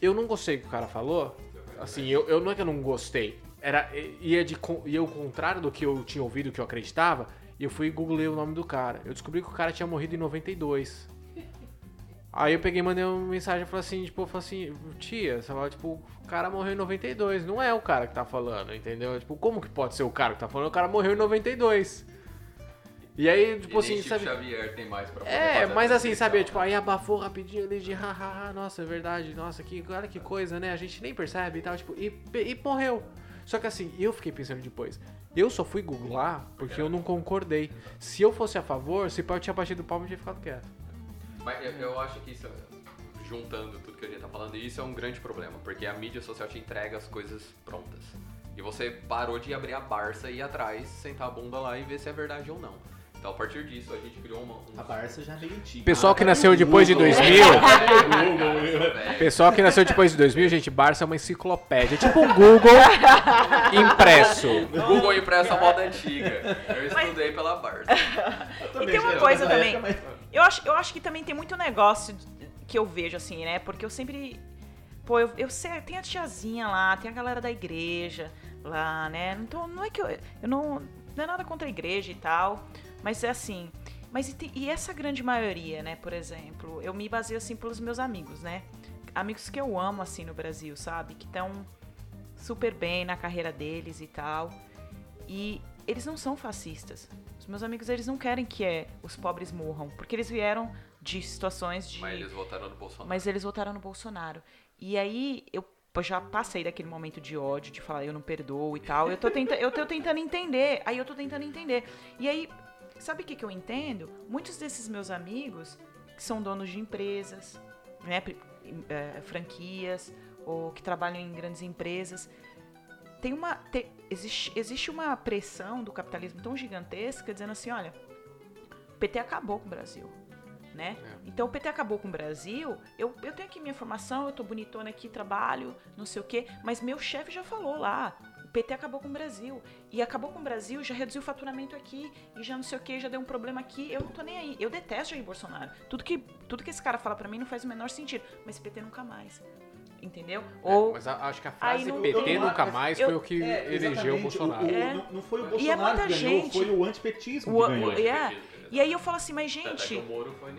Eu não gostei do que o cara falou. Assim, eu, eu não é que eu não gostei. Era, ia, de, con- ia o contrário do que eu tinha ouvido, que eu acreditava. E eu fui e googlei o nome do cara. Eu descobri que o cara tinha morrido em 92. Aí eu peguei e mandei uma mensagem e falei assim, tipo, falei assim, tia, você fala, tipo, o cara morreu em 92, não é o cara que tá falando, entendeu? Tipo, como que pode ser o cara que tá falando? O cara morreu em 92. E aí, tipo e assim, Chico sabe? Xavier tem mais pra É, mas assim, sabe, tipo, né? aí abafou rapidinho ali de hahaha, nossa, é verdade, nossa, que, olha que coisa, né? A gente nem percebe e tal, tipo, e, e morreu. Só que assim, eu fiquei pensando depois, eu só fui googlar porque eu não concordei. Se eu fosse a favor, se eu tinha batido palma, eu tinha ficado quieto. Mas eu, eu acho que isso, juntando tudo que a gente tá falando, isso é um grande problema, porque a mídia social te entrega as coisas prontas. E você parou de abrir a Barça e ir atrás, sentar a bunda lá e ver se é verdade ou não. Então, a partir disso, a gente criou uma. Um... A Barça já é meio antiga. Pessoal que nasceu depois de 2000, pessoal que nasceu depois de 2000, gente, Barça é uma enciclopédia, tipo um Google impresso. O Google impressa a moda antiga. Eu estudei pela Barça. E tem uma coisa também. Eu acho, eu acho que também tem muito negócio que eu vejo, assim, né? Porque eu sempre. Pô, eu, eu sei, tem a tiazinha lá, tem a galera da igreja lá, né? Então não é que eu. Eu não. Não é nada contra a igreja e tal. Mas é assim. Mas e, e essa grande maioria, né? Por exemplo, eu me baseio assim pelos meus amigos, né? Amigos que eu amo, assim, no Brasil, sabe? Que estão super bem na carreira deles e tal. E eles não são fascistas. Os meus amigos, eles não querem que é, os pobres morram. Porque eles vieram de situações de. Mas eles votaram no Bolsonaro. Mas eles votaram no Bolsonaro. E aí eu já passei daquele momento de ódio, de falar eu não perdoo e tal. Eu tô, tenta, eu tô tentando entender. Aí eu tô tentando entender. E aí, sabe o que, que eu entendo? Muitos desses meus amigos que são donos de empresas, né, eh, franquias, ou que trabalham em grandes empresas, tem uma. te- existe, existe uma pressão do capitalismo tão gigantesca dizendo assim, olha, o PT acabou com o Brasil. Né? Então o PT acabou com o Brasil. Eu, eu tenho aqui minha formação, eu tô bonitona aqui, trabalho, não sei o quê, mas meu chefe já falou lá. O PT acabou com o Brasil. E acabou com o Brasil, já reduziu o faturamento aqui, e já não sei o que, já deu um problema aqui. Eu não tô nem aí. Eu detesto Jair Bolsonaro. Tudo que, tudo que esse cara fala pra mim não faz o menor sentido. Mas PT nunca mais. Entendeu? Ou. É, Mas a- acho que a frase não- PT não- nunca mais eu- foi o que É, elegeu o. Bolsonaro. O- o- É. não, não foi o E é Bolsonaro muita que ganhou, gente. foi o antipetismo O- que ganhou. o- é. E aí eu falo assim, mas Até que gente, o Moro foi.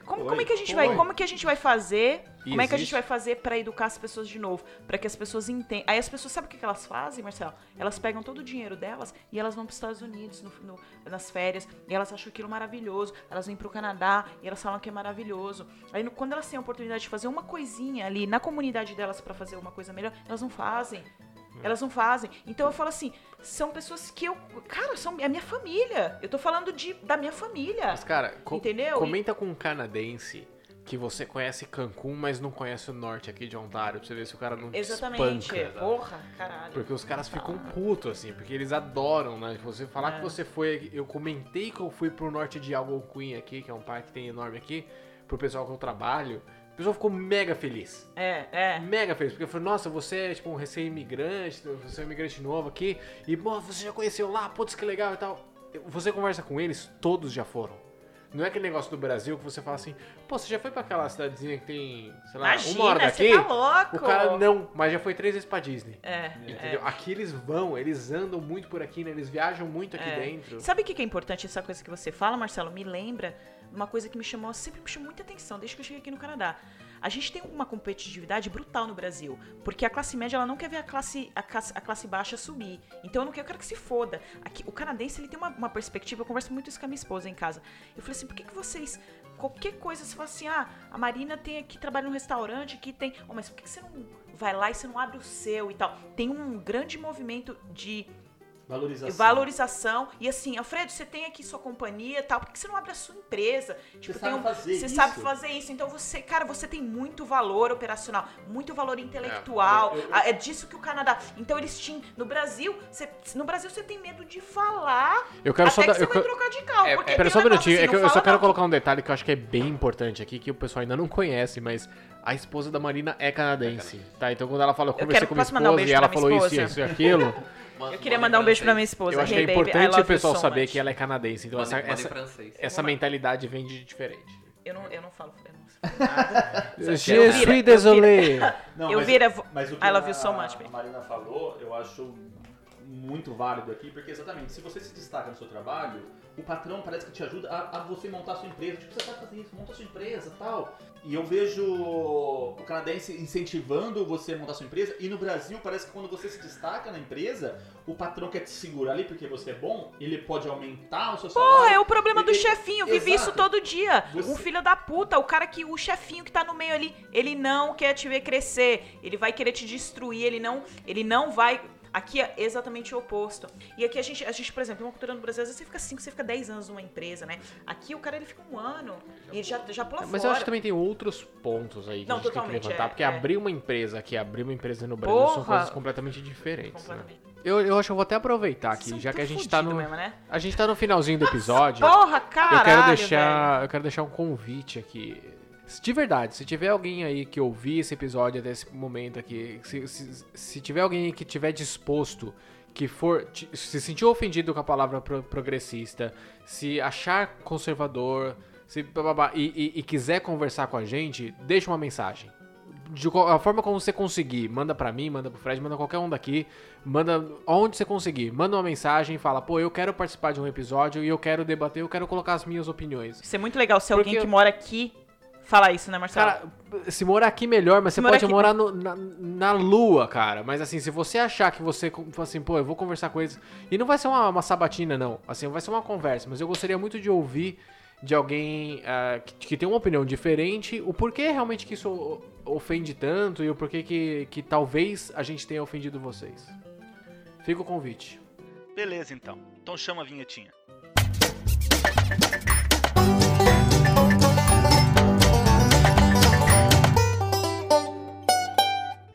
Como, como é que a gente vai, como que a gente vai fazer? E como é que a gente vai fazer pra educar as pessoas de novo, Pra que as pessoas entendam? Aí as pessoas sabem o que elas fazem, Marcelo? Elas pegam todo o dinheiro delas e elas vão para os Estados Unidos no- no- nas férias e elas acham aquilo maravilhoso. Elas vêm pro Canadá e elas falam que é maravilhoso. Aí no- quando elas têm a oportunidade de fazer uma coisinha ali na comunidade delas pra fazer uma coisa melhor, elas não fazem. Elas não fazem. Então eu falo assim, são pessoas que eu. Cara, são é minha família. Eu tô falando de, da minha família. Mas, cara, co- Entendeu? comenta com um canadense que você conhece Cancún, mas não conhece o norte aqui de Ontário, pra você ver se o cara não te Exatamente. espanca. Porra, caralho. Porque os caras ficam putos, assim, porque eles adoram, né? Você falar É. que você foi. Eu comentei que eu fui pro norte de Algonquin aqui, que é um parque que tem enorme aqui, pro pessoal que eu trabalho. O pessoal ficou mega feliz. É, é. Mega feliz, porque falou, nossa, você é tipo um recém-imigrante, você é um imigrante novo aqui, e pô, você já conheceu lá, putz, que legal e tal. Você conversa com eles, todos já foram. Não é aquele negócio do Brasil que você fala assim, pô, você já foi pra aquela cidadezinha que tem, sei lá, Imagina, uma hora daqui? você tá louco. O cara não, mas já foi três vezes pra Disney. É, Entendeu? é. Aqui eles vão, eles andam muito por aqui, né? Eles viajam muito aqui É. dentro. Sabe o que que é importante essa coisa que você fala, Marcelo? Me lembra uma coisa que me chamou, sempre me chamou muita atenção, desde que eu cheguei aqui no Canadá. A gente tem uma competitividade brutal no Brasil, porque a classe média ela não quer ver a classe, a a classe baixa subir. Então eu não quero, eu quero que se foda. Aqui, o canadense ele tem uma, uma perspectiva, eu converso muito isso com a minha esposa em casa. Eu falei assim, por que, que vocês, qualquer coisa, você fala assim, ah, a Marina tem aqui, trabalha num restaurante, aqui tem. Oh, mas por que, que você não vai lá e você não abre o seu e tal? Tem um grande movimento de Valorização. valorização. E assim, Alfredo, você tem aqui sua companhia e tal, por que você não abre a sua empresa? Tipo, sabe tem um- fazer você isso. sabe fazer isso. Então você, cara, você tem muito valor operacional, muito valor intelectual. eu- eu- Ah, É, disso que o Canadá. Então eles tinham. No Brasil, você, no Brasil você tem medo de falar. Eu quero até só que dar- você eu vai quero- trocar de carro. É, é, Pera só um minutinho, assim, é que eu, eu só fala quero não. colocar um detalhe que eu acho que é bem importante aqui, que o pessoal ainda não conhece, mas a esposa da Marina é canadense, tá? Então quando ela falou, eu conversei quero- com minha um esposa beijo e ela falou isso, esposa? isso e aquilo, Eu queria mandar um beijo pra minha esposa. eu acho que é importante o pessoal so saber much. que ela é canadense. Então essa, Manda, essa, francês. essa mentalidade vem de diferente. Eu não, eu não falo. Eu não falo nada. Je suis eu désolé. Eu vira- mas o que I love a, you so much, baby. a Marina falou, eu acho muito válido aqui, porque exatamente, se você se destaca no seu trabalho, o patrão parece que te ajuda a, a você montar a sua empresa. Tipo, você sabe fazer isso, monta a sua empresa tal. E eu vejo o canadense incentivando você a montar sua empresa, e no Brasil parece que quando você se destaca na empresa, o patrão quer te segurar ali porque você é bom, ele pode aumentar o seu salário. Porra, é o problema do Ele- chefinho. Eu vivi isso todo dia. Você- Um filho da puta, o cara que. O chefinho que tá no meio ali, ele não quer te ver crescer. Ele vai querer te destruir, ele não. Ele não vai. Aqui é exatamente o oposto. E aqui a gente, a gente, por exemplo, uma cultura no Brasil, às vezes você fica 5, você fica 10 anos numa empresa, né? Aqui o cara ele fica um ano e já, já pula Mas fora. eu acho que também tem outros pontos aí que Não, a gente tem que levantar. é, porque é. abrir uma empresa aqui, abrir uma empresa no Brasil são Porra! coisas completamente diferentes. Né? Completamente. Eu, eu acho que eu vou até aproveitar aqui, São já que a gente tá no. mesmo, né? A gente tá no finalzinho do episódio. Porra, caralho, eu quero velho. deixar. Eu quero deixar um convite aqui. De verdade, se tiver alguém aí que ouvir esse episódio até esse momento aqui, se, se, se tiver alguém que tiver disposto, que for. Se sentiu ofendido com a palavra pro- progressista, se achar conservador, se bababá, e, e- e quiser conversar com a gente, deixa uma mensagem. De qual- a forma como você conseguir, manda pra mim, manda pro Fred, manda qualquer um daqui, manda onde você conseguir, manda uma mensagem, fala, pô, eu quero participar de um episódio e eu quero debater, eu quero colocar as minhas opiniões. Isso é muito legal se Porque alguém que mora aqui falar isso, né, Marcelo? Cara, se morar aqui melhor, mas Se você morar pode aqui- morar no- na, na lua, cara. Mas assim, se você achar que você, assim, pô, eu vou conversar com eles. E não vai ser uma, uma sabatina, não. Assim, vai ser uma conversa. Mas eu gostaria muito de ouvir de alguém ah, que, que tem uma opinião diferente, o porquê realmente que isso ofende tanto e o porquê que, que talvez a gente tenha ofendido vocês. Fica o convite. Beleza, então. Então chama a vinhetinha.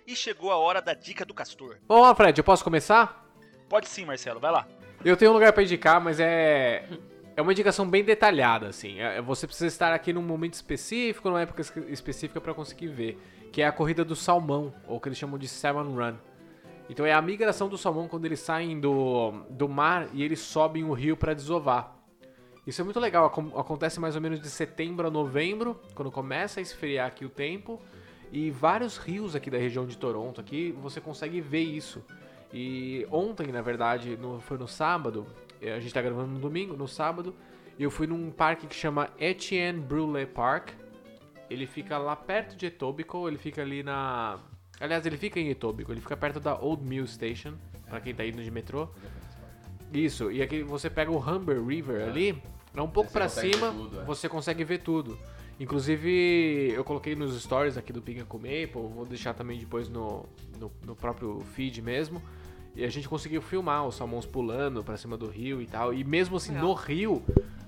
E chegou a hora da dica do Castor. Vamos lá, Fred, eu posso começar? Pode sim, Marcelo, vai lá. Eu tenho um lugar pra indicar, mas é. É uma indicação bem detalhada, assim. É- Você precisa estar aqui num momento específico, numa época específica pra conseguir ver. Que é a corrida do salmão, ou que eles chamam de Salmon Run. Então é a migração do salmão quando eles saem do, do mar e eles sobem o rio pra desovar. Isso é muito legal, acon- acontece mais ou menos de setembro a novembro, quando começa a esfriar aqui o tempo. E vários rios aqui da região de Toronto, aqui você consegue ver isso. E ontem, na verdade, no- foi no sábado, eh, a gente tá gravando no domingo, no sábado, eu fui num parque que chama Etienne Brulé Park. Ele fica lá perto de Etobicoke, ele fica ali na... Aliás, ele fica em Etobicoke, ele fica perto da Old Mill Station, pra quem tá indo de metrô. Isso, e aqui você pega o Humber River ali, é um pouco consegue cima, tudo, é. você consegue ver tudo. Inclusive, eu coloquei nos stories aqui do Pinga com Maple, vou deixar também depois no, no, no próprio feed mesmo. E a gente conseguiu filmar os salmões pulando pra cima do rio e tal. E mesmo assim, Legal. no rio,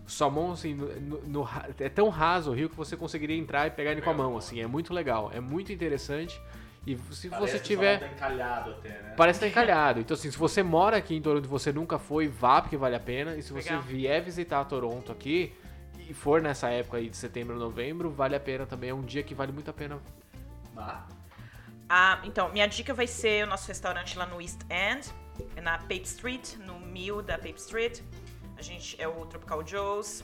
salmão, assim, no, no- é tão raso o rio que você conseguiria entrar e pegar ele com a mão, assim. É muito legal, é muito interessante. E se Parece você que tiver... Tá encalhado até, né? Parece estar encalhado. Então, assim, se você mora aqui em Toronto e você nunca foi, vá, porque vale a pena. E se você Legal. vier visitar Toronto aqui e for nessa época aí de setembro, novembro, vale a pena também. É um dia que vale muito a pena. Ah, Ah, então, minha dica vai ser o nosso restaurante lá no East End, é na Pape Street, no mil da Pape Street. A gente é o Tropical Joe's.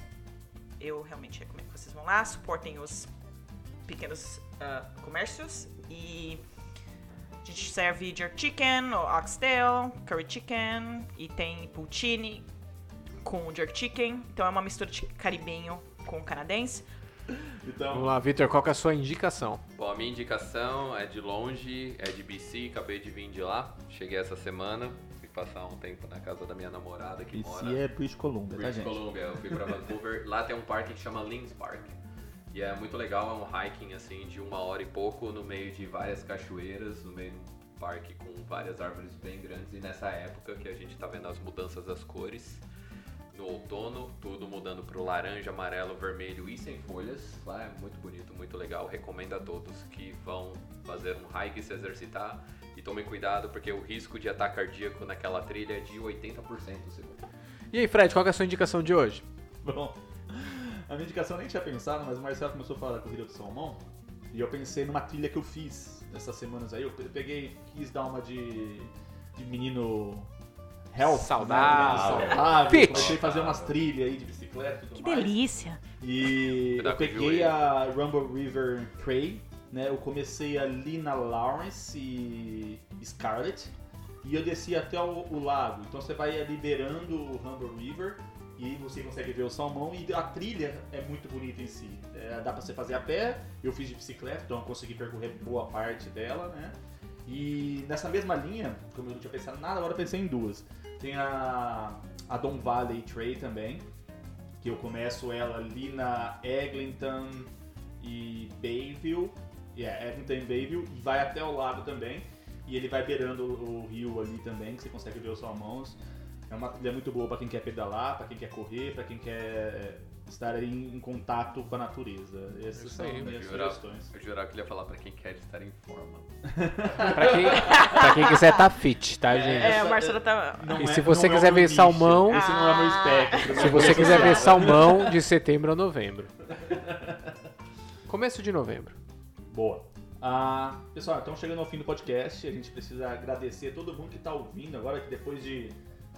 eu realmente recomendo que vocês vão lá, suportem os pequenos ah, comércios e a gente serve jerk chicken, oxtail, curry chicken e tem poutine com jerk chicken. Então é uma mistura de caribenho com canadense. Então, Vamos lá, Vitor, qual que é a sua indicação? Bom, a minha indicação é de longe, é de BC, acabei de vir de lá. Cheguei essa semana, fui passar um tempo na casa da minha namorada que mora. Esse é British Columbia, tá, British gente? Columbia, eu fui pra Vancouver. Lá tem um parque que chama Lynx Park. E é muito legal, é um hiking assim de uma hora e pouco no meio de várias cachoeiras, no meio de um parque com várias árvores bem grandes. E nessa época que a gente tá vendo as mudanças das cores, no outono, tudo mudando pro laranja, amarelo, vermelho e sem folhas. Lá é muito bonito, muito legal. Recomendo a todos que vão fazer um hike e se exercitar. E tomem cuidado porque o risco de ataque cardíaco naquela trilha é de 80%, segundo. E aí, Fred, qual que é a sua indicação de hoje? Bom, a minha indicação eu nem tinha pensado, mas o Marcelo começou a falar da corrida do salmão. E eu pensei numa trilha que eu fiz essas semanas aí. Eu peguei, quis dar uma de, de menino health. Saudável. Né? Saudável. Fit. Comecei a fazer umas trilhas aí de bicicleta e tudo Que mais. delícia! E eu peguei a Rumble River Trail, né? Eu comecei ali na Lawrence e Scarlett. E eu desci até o, o lago. Então você vai ali beirando o Rumble River e você consegue ver o salmão. E a trilha é muito bonita em si. É, dá pra você fazer a pé. Eu fiz de bicicleta, então eu consegui percorrer boa parte dela, né? E nessa mesma linha, como eu não tinha pensado em nada, agora eu pensei em duas. Tem a, a Don Valley Trail também, que eu começo ela ali na Eglinton e Bayville, yeah, Eglinton e Bayville, e vai até o lago também, e ele vai beirando o, o rio ali também, que você consegue ver os salmões. É uma trilha muito boa para quem quer pedalar, para quem quer correr, para quem quer é, estar em, em contato com a natureza. Essas Isso são aí, minhas Eu jurava, sugestões. eu jurava que ele ia falar pra quem quer estar em forma. Pra quem, pra quem quiser tá fit, tá, gente? É, o Marcelo tá. Não E é- se você é quiser ver nicho, salmão- Esse não é meu espectro. Se você quiser ver salmão de setembro a novembro. Começo de novembro. Boa. Ah, pessoal, estamos chegando ao fim do podcast. A gente precisa agradecer a todo mundo que está ouvindo agora, que depois de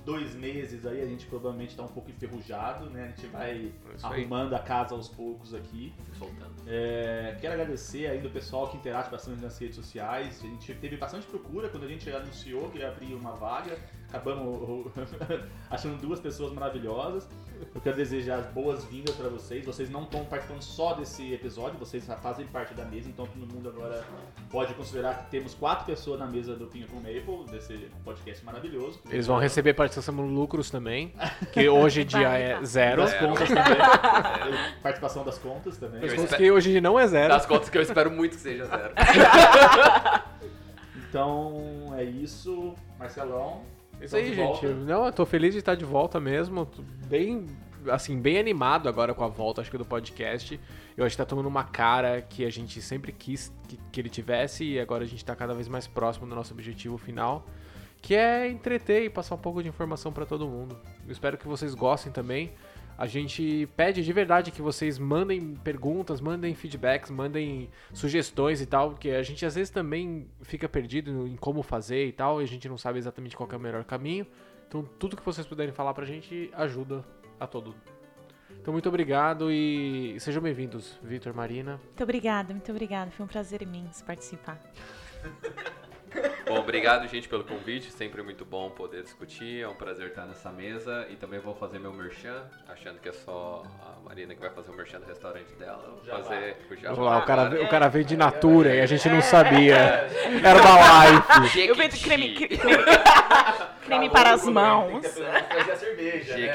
dois meses aí a gente provavelmente está um pouco enferrujado, né? A gente vai aí. arrumando a casa aos poucos aqui. Soltando. É, quero agradecer ainda o pessoal que interage bastante nas redes sociais. A gente teve bastante procura quando a gente anunciou que ia abrir uma vaga. Acabamos achando duas pessoas maravilhosas. Eu quero desejar boas-vindas para vocês. Vocês não estão participando só desse episódio, vocês já fazem parte da mesa, então todo mundo agora pode considerar que temos quatro pessoas na mesa do Pinho com Maple, desse podcast maravilhoso. Eles vão receber participação no lucros também, que hoje em dia é zero. das contas também. Participação das contas também. Eu contas que hoje em dia não é zero. Das contas que eu espero muito que seja zero. Então é isso, Marcelão. Isso aí, gente. Não, eu tô feliz de estar de volta mesmo. Tô Bem, assim, bem animado agora com a volta, acho que do podcast. Eu acho que tá tomando uma cara que a gente sempre quis que, que ele tivesse e agora a gente tá cada vez mais próximo do nosso objetivo final, que é entreter e passar um pouco de informação pra todo mundo. Eu espero que vocês gostem também. A gente pede de verdade que vocês mandem perguntas, mandem feedbacks, mandem sugestões e tal, porque a gente às vezes também fica perdido em como fazer e tal, e a gente não sabe exatamente qual é o melhor caminho. Então, tudo que vocês puderem falar pra gente ajuda a todo. Então, muito obrigado e sejam bem-vindos, Vitor, Marina. Muito obrigada, muito obrigada. Foi um prazer imenso participar. Bom, obrigado, gente, pelo convite. Sempre muito bom poder discutir. É um prazer estar nessa mesa. E também vou fazer meu merchan, achando que é só a Marina que vai fazer o merchan do restaurante dela. Eu Vou fazer o jabá. Vamos lá, o cara, agora. o cara veio de Natura e a gente não sabia. Era da Life. Eu vendo Jequiti. creme, creme, creme para as mãos. Trazer a cerveja, né?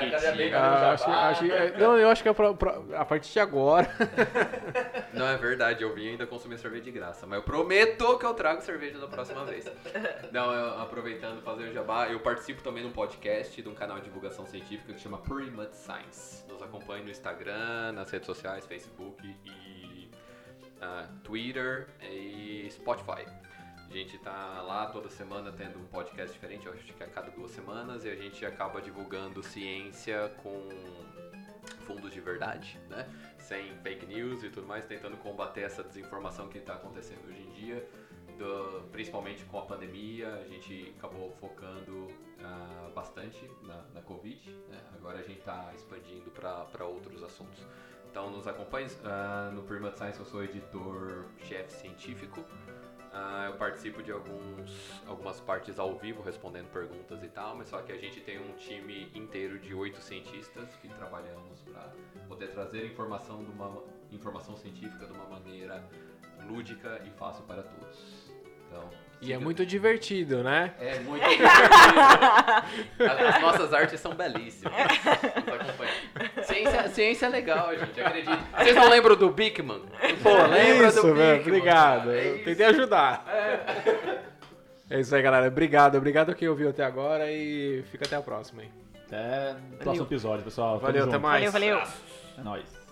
Ah, jabá. acho- é, não, eu acho que é pra- pra- a partir de agora. Não é verdade, eu vim ainda consumir cerveja de graça, mas eu prometo que eu trago cerveja da próxima vez. Não, eu, aproveitando fazer o jabá, eu participo também de um podcast de um canal de divulgação científica que chama Pretty Much Science. Nos acompanhe no Instagram, nas redes sociais, Facebook e ah, Twitter e Spotify. A gente tá lá toda semana tendo um podcast diferente, acho que a cada duas semanas, e a gente acaba divulgando ciência com fundos de verdade, né? Sem fake news e tudo mais, tentando combater essa desinformação que está acontecendo hoje em dia. do- principalmente com a pandemia, a gente acabou focando ah, bastante na, na Covid. né? Agora a gente está expandindo para outros assuntos. Então nos acompanhe. ah, no Primat Science eu sou editor-chefe científico. Ah, eu participo de alguns, algumas partes ao vivo, respondendo perguntas e tal, mas só que a gente tem um time inteiro de oito cientistas que trabalhamos para poder trazer informação, de uma, informação científica de uma maneira lúdica e fácil para todos. Então, E é muito divertido, né? é muito divertido. As, as nossas artes são belíssimas. Ciência, ciência é legal, gente, acredito. Vocês não lembram do Bigman? Pô, lembra isso, do velho. Bigman, Obrigado. É Eu isso. tentei ajudar. É isso aí, galera. Obrigado. Obrigado quem ouviu até agora e fica até a próxima, hein? Até o próximo episódio, pessoal. Tamo Valeu, até junto. mais. Valeu, valeu. É nóis.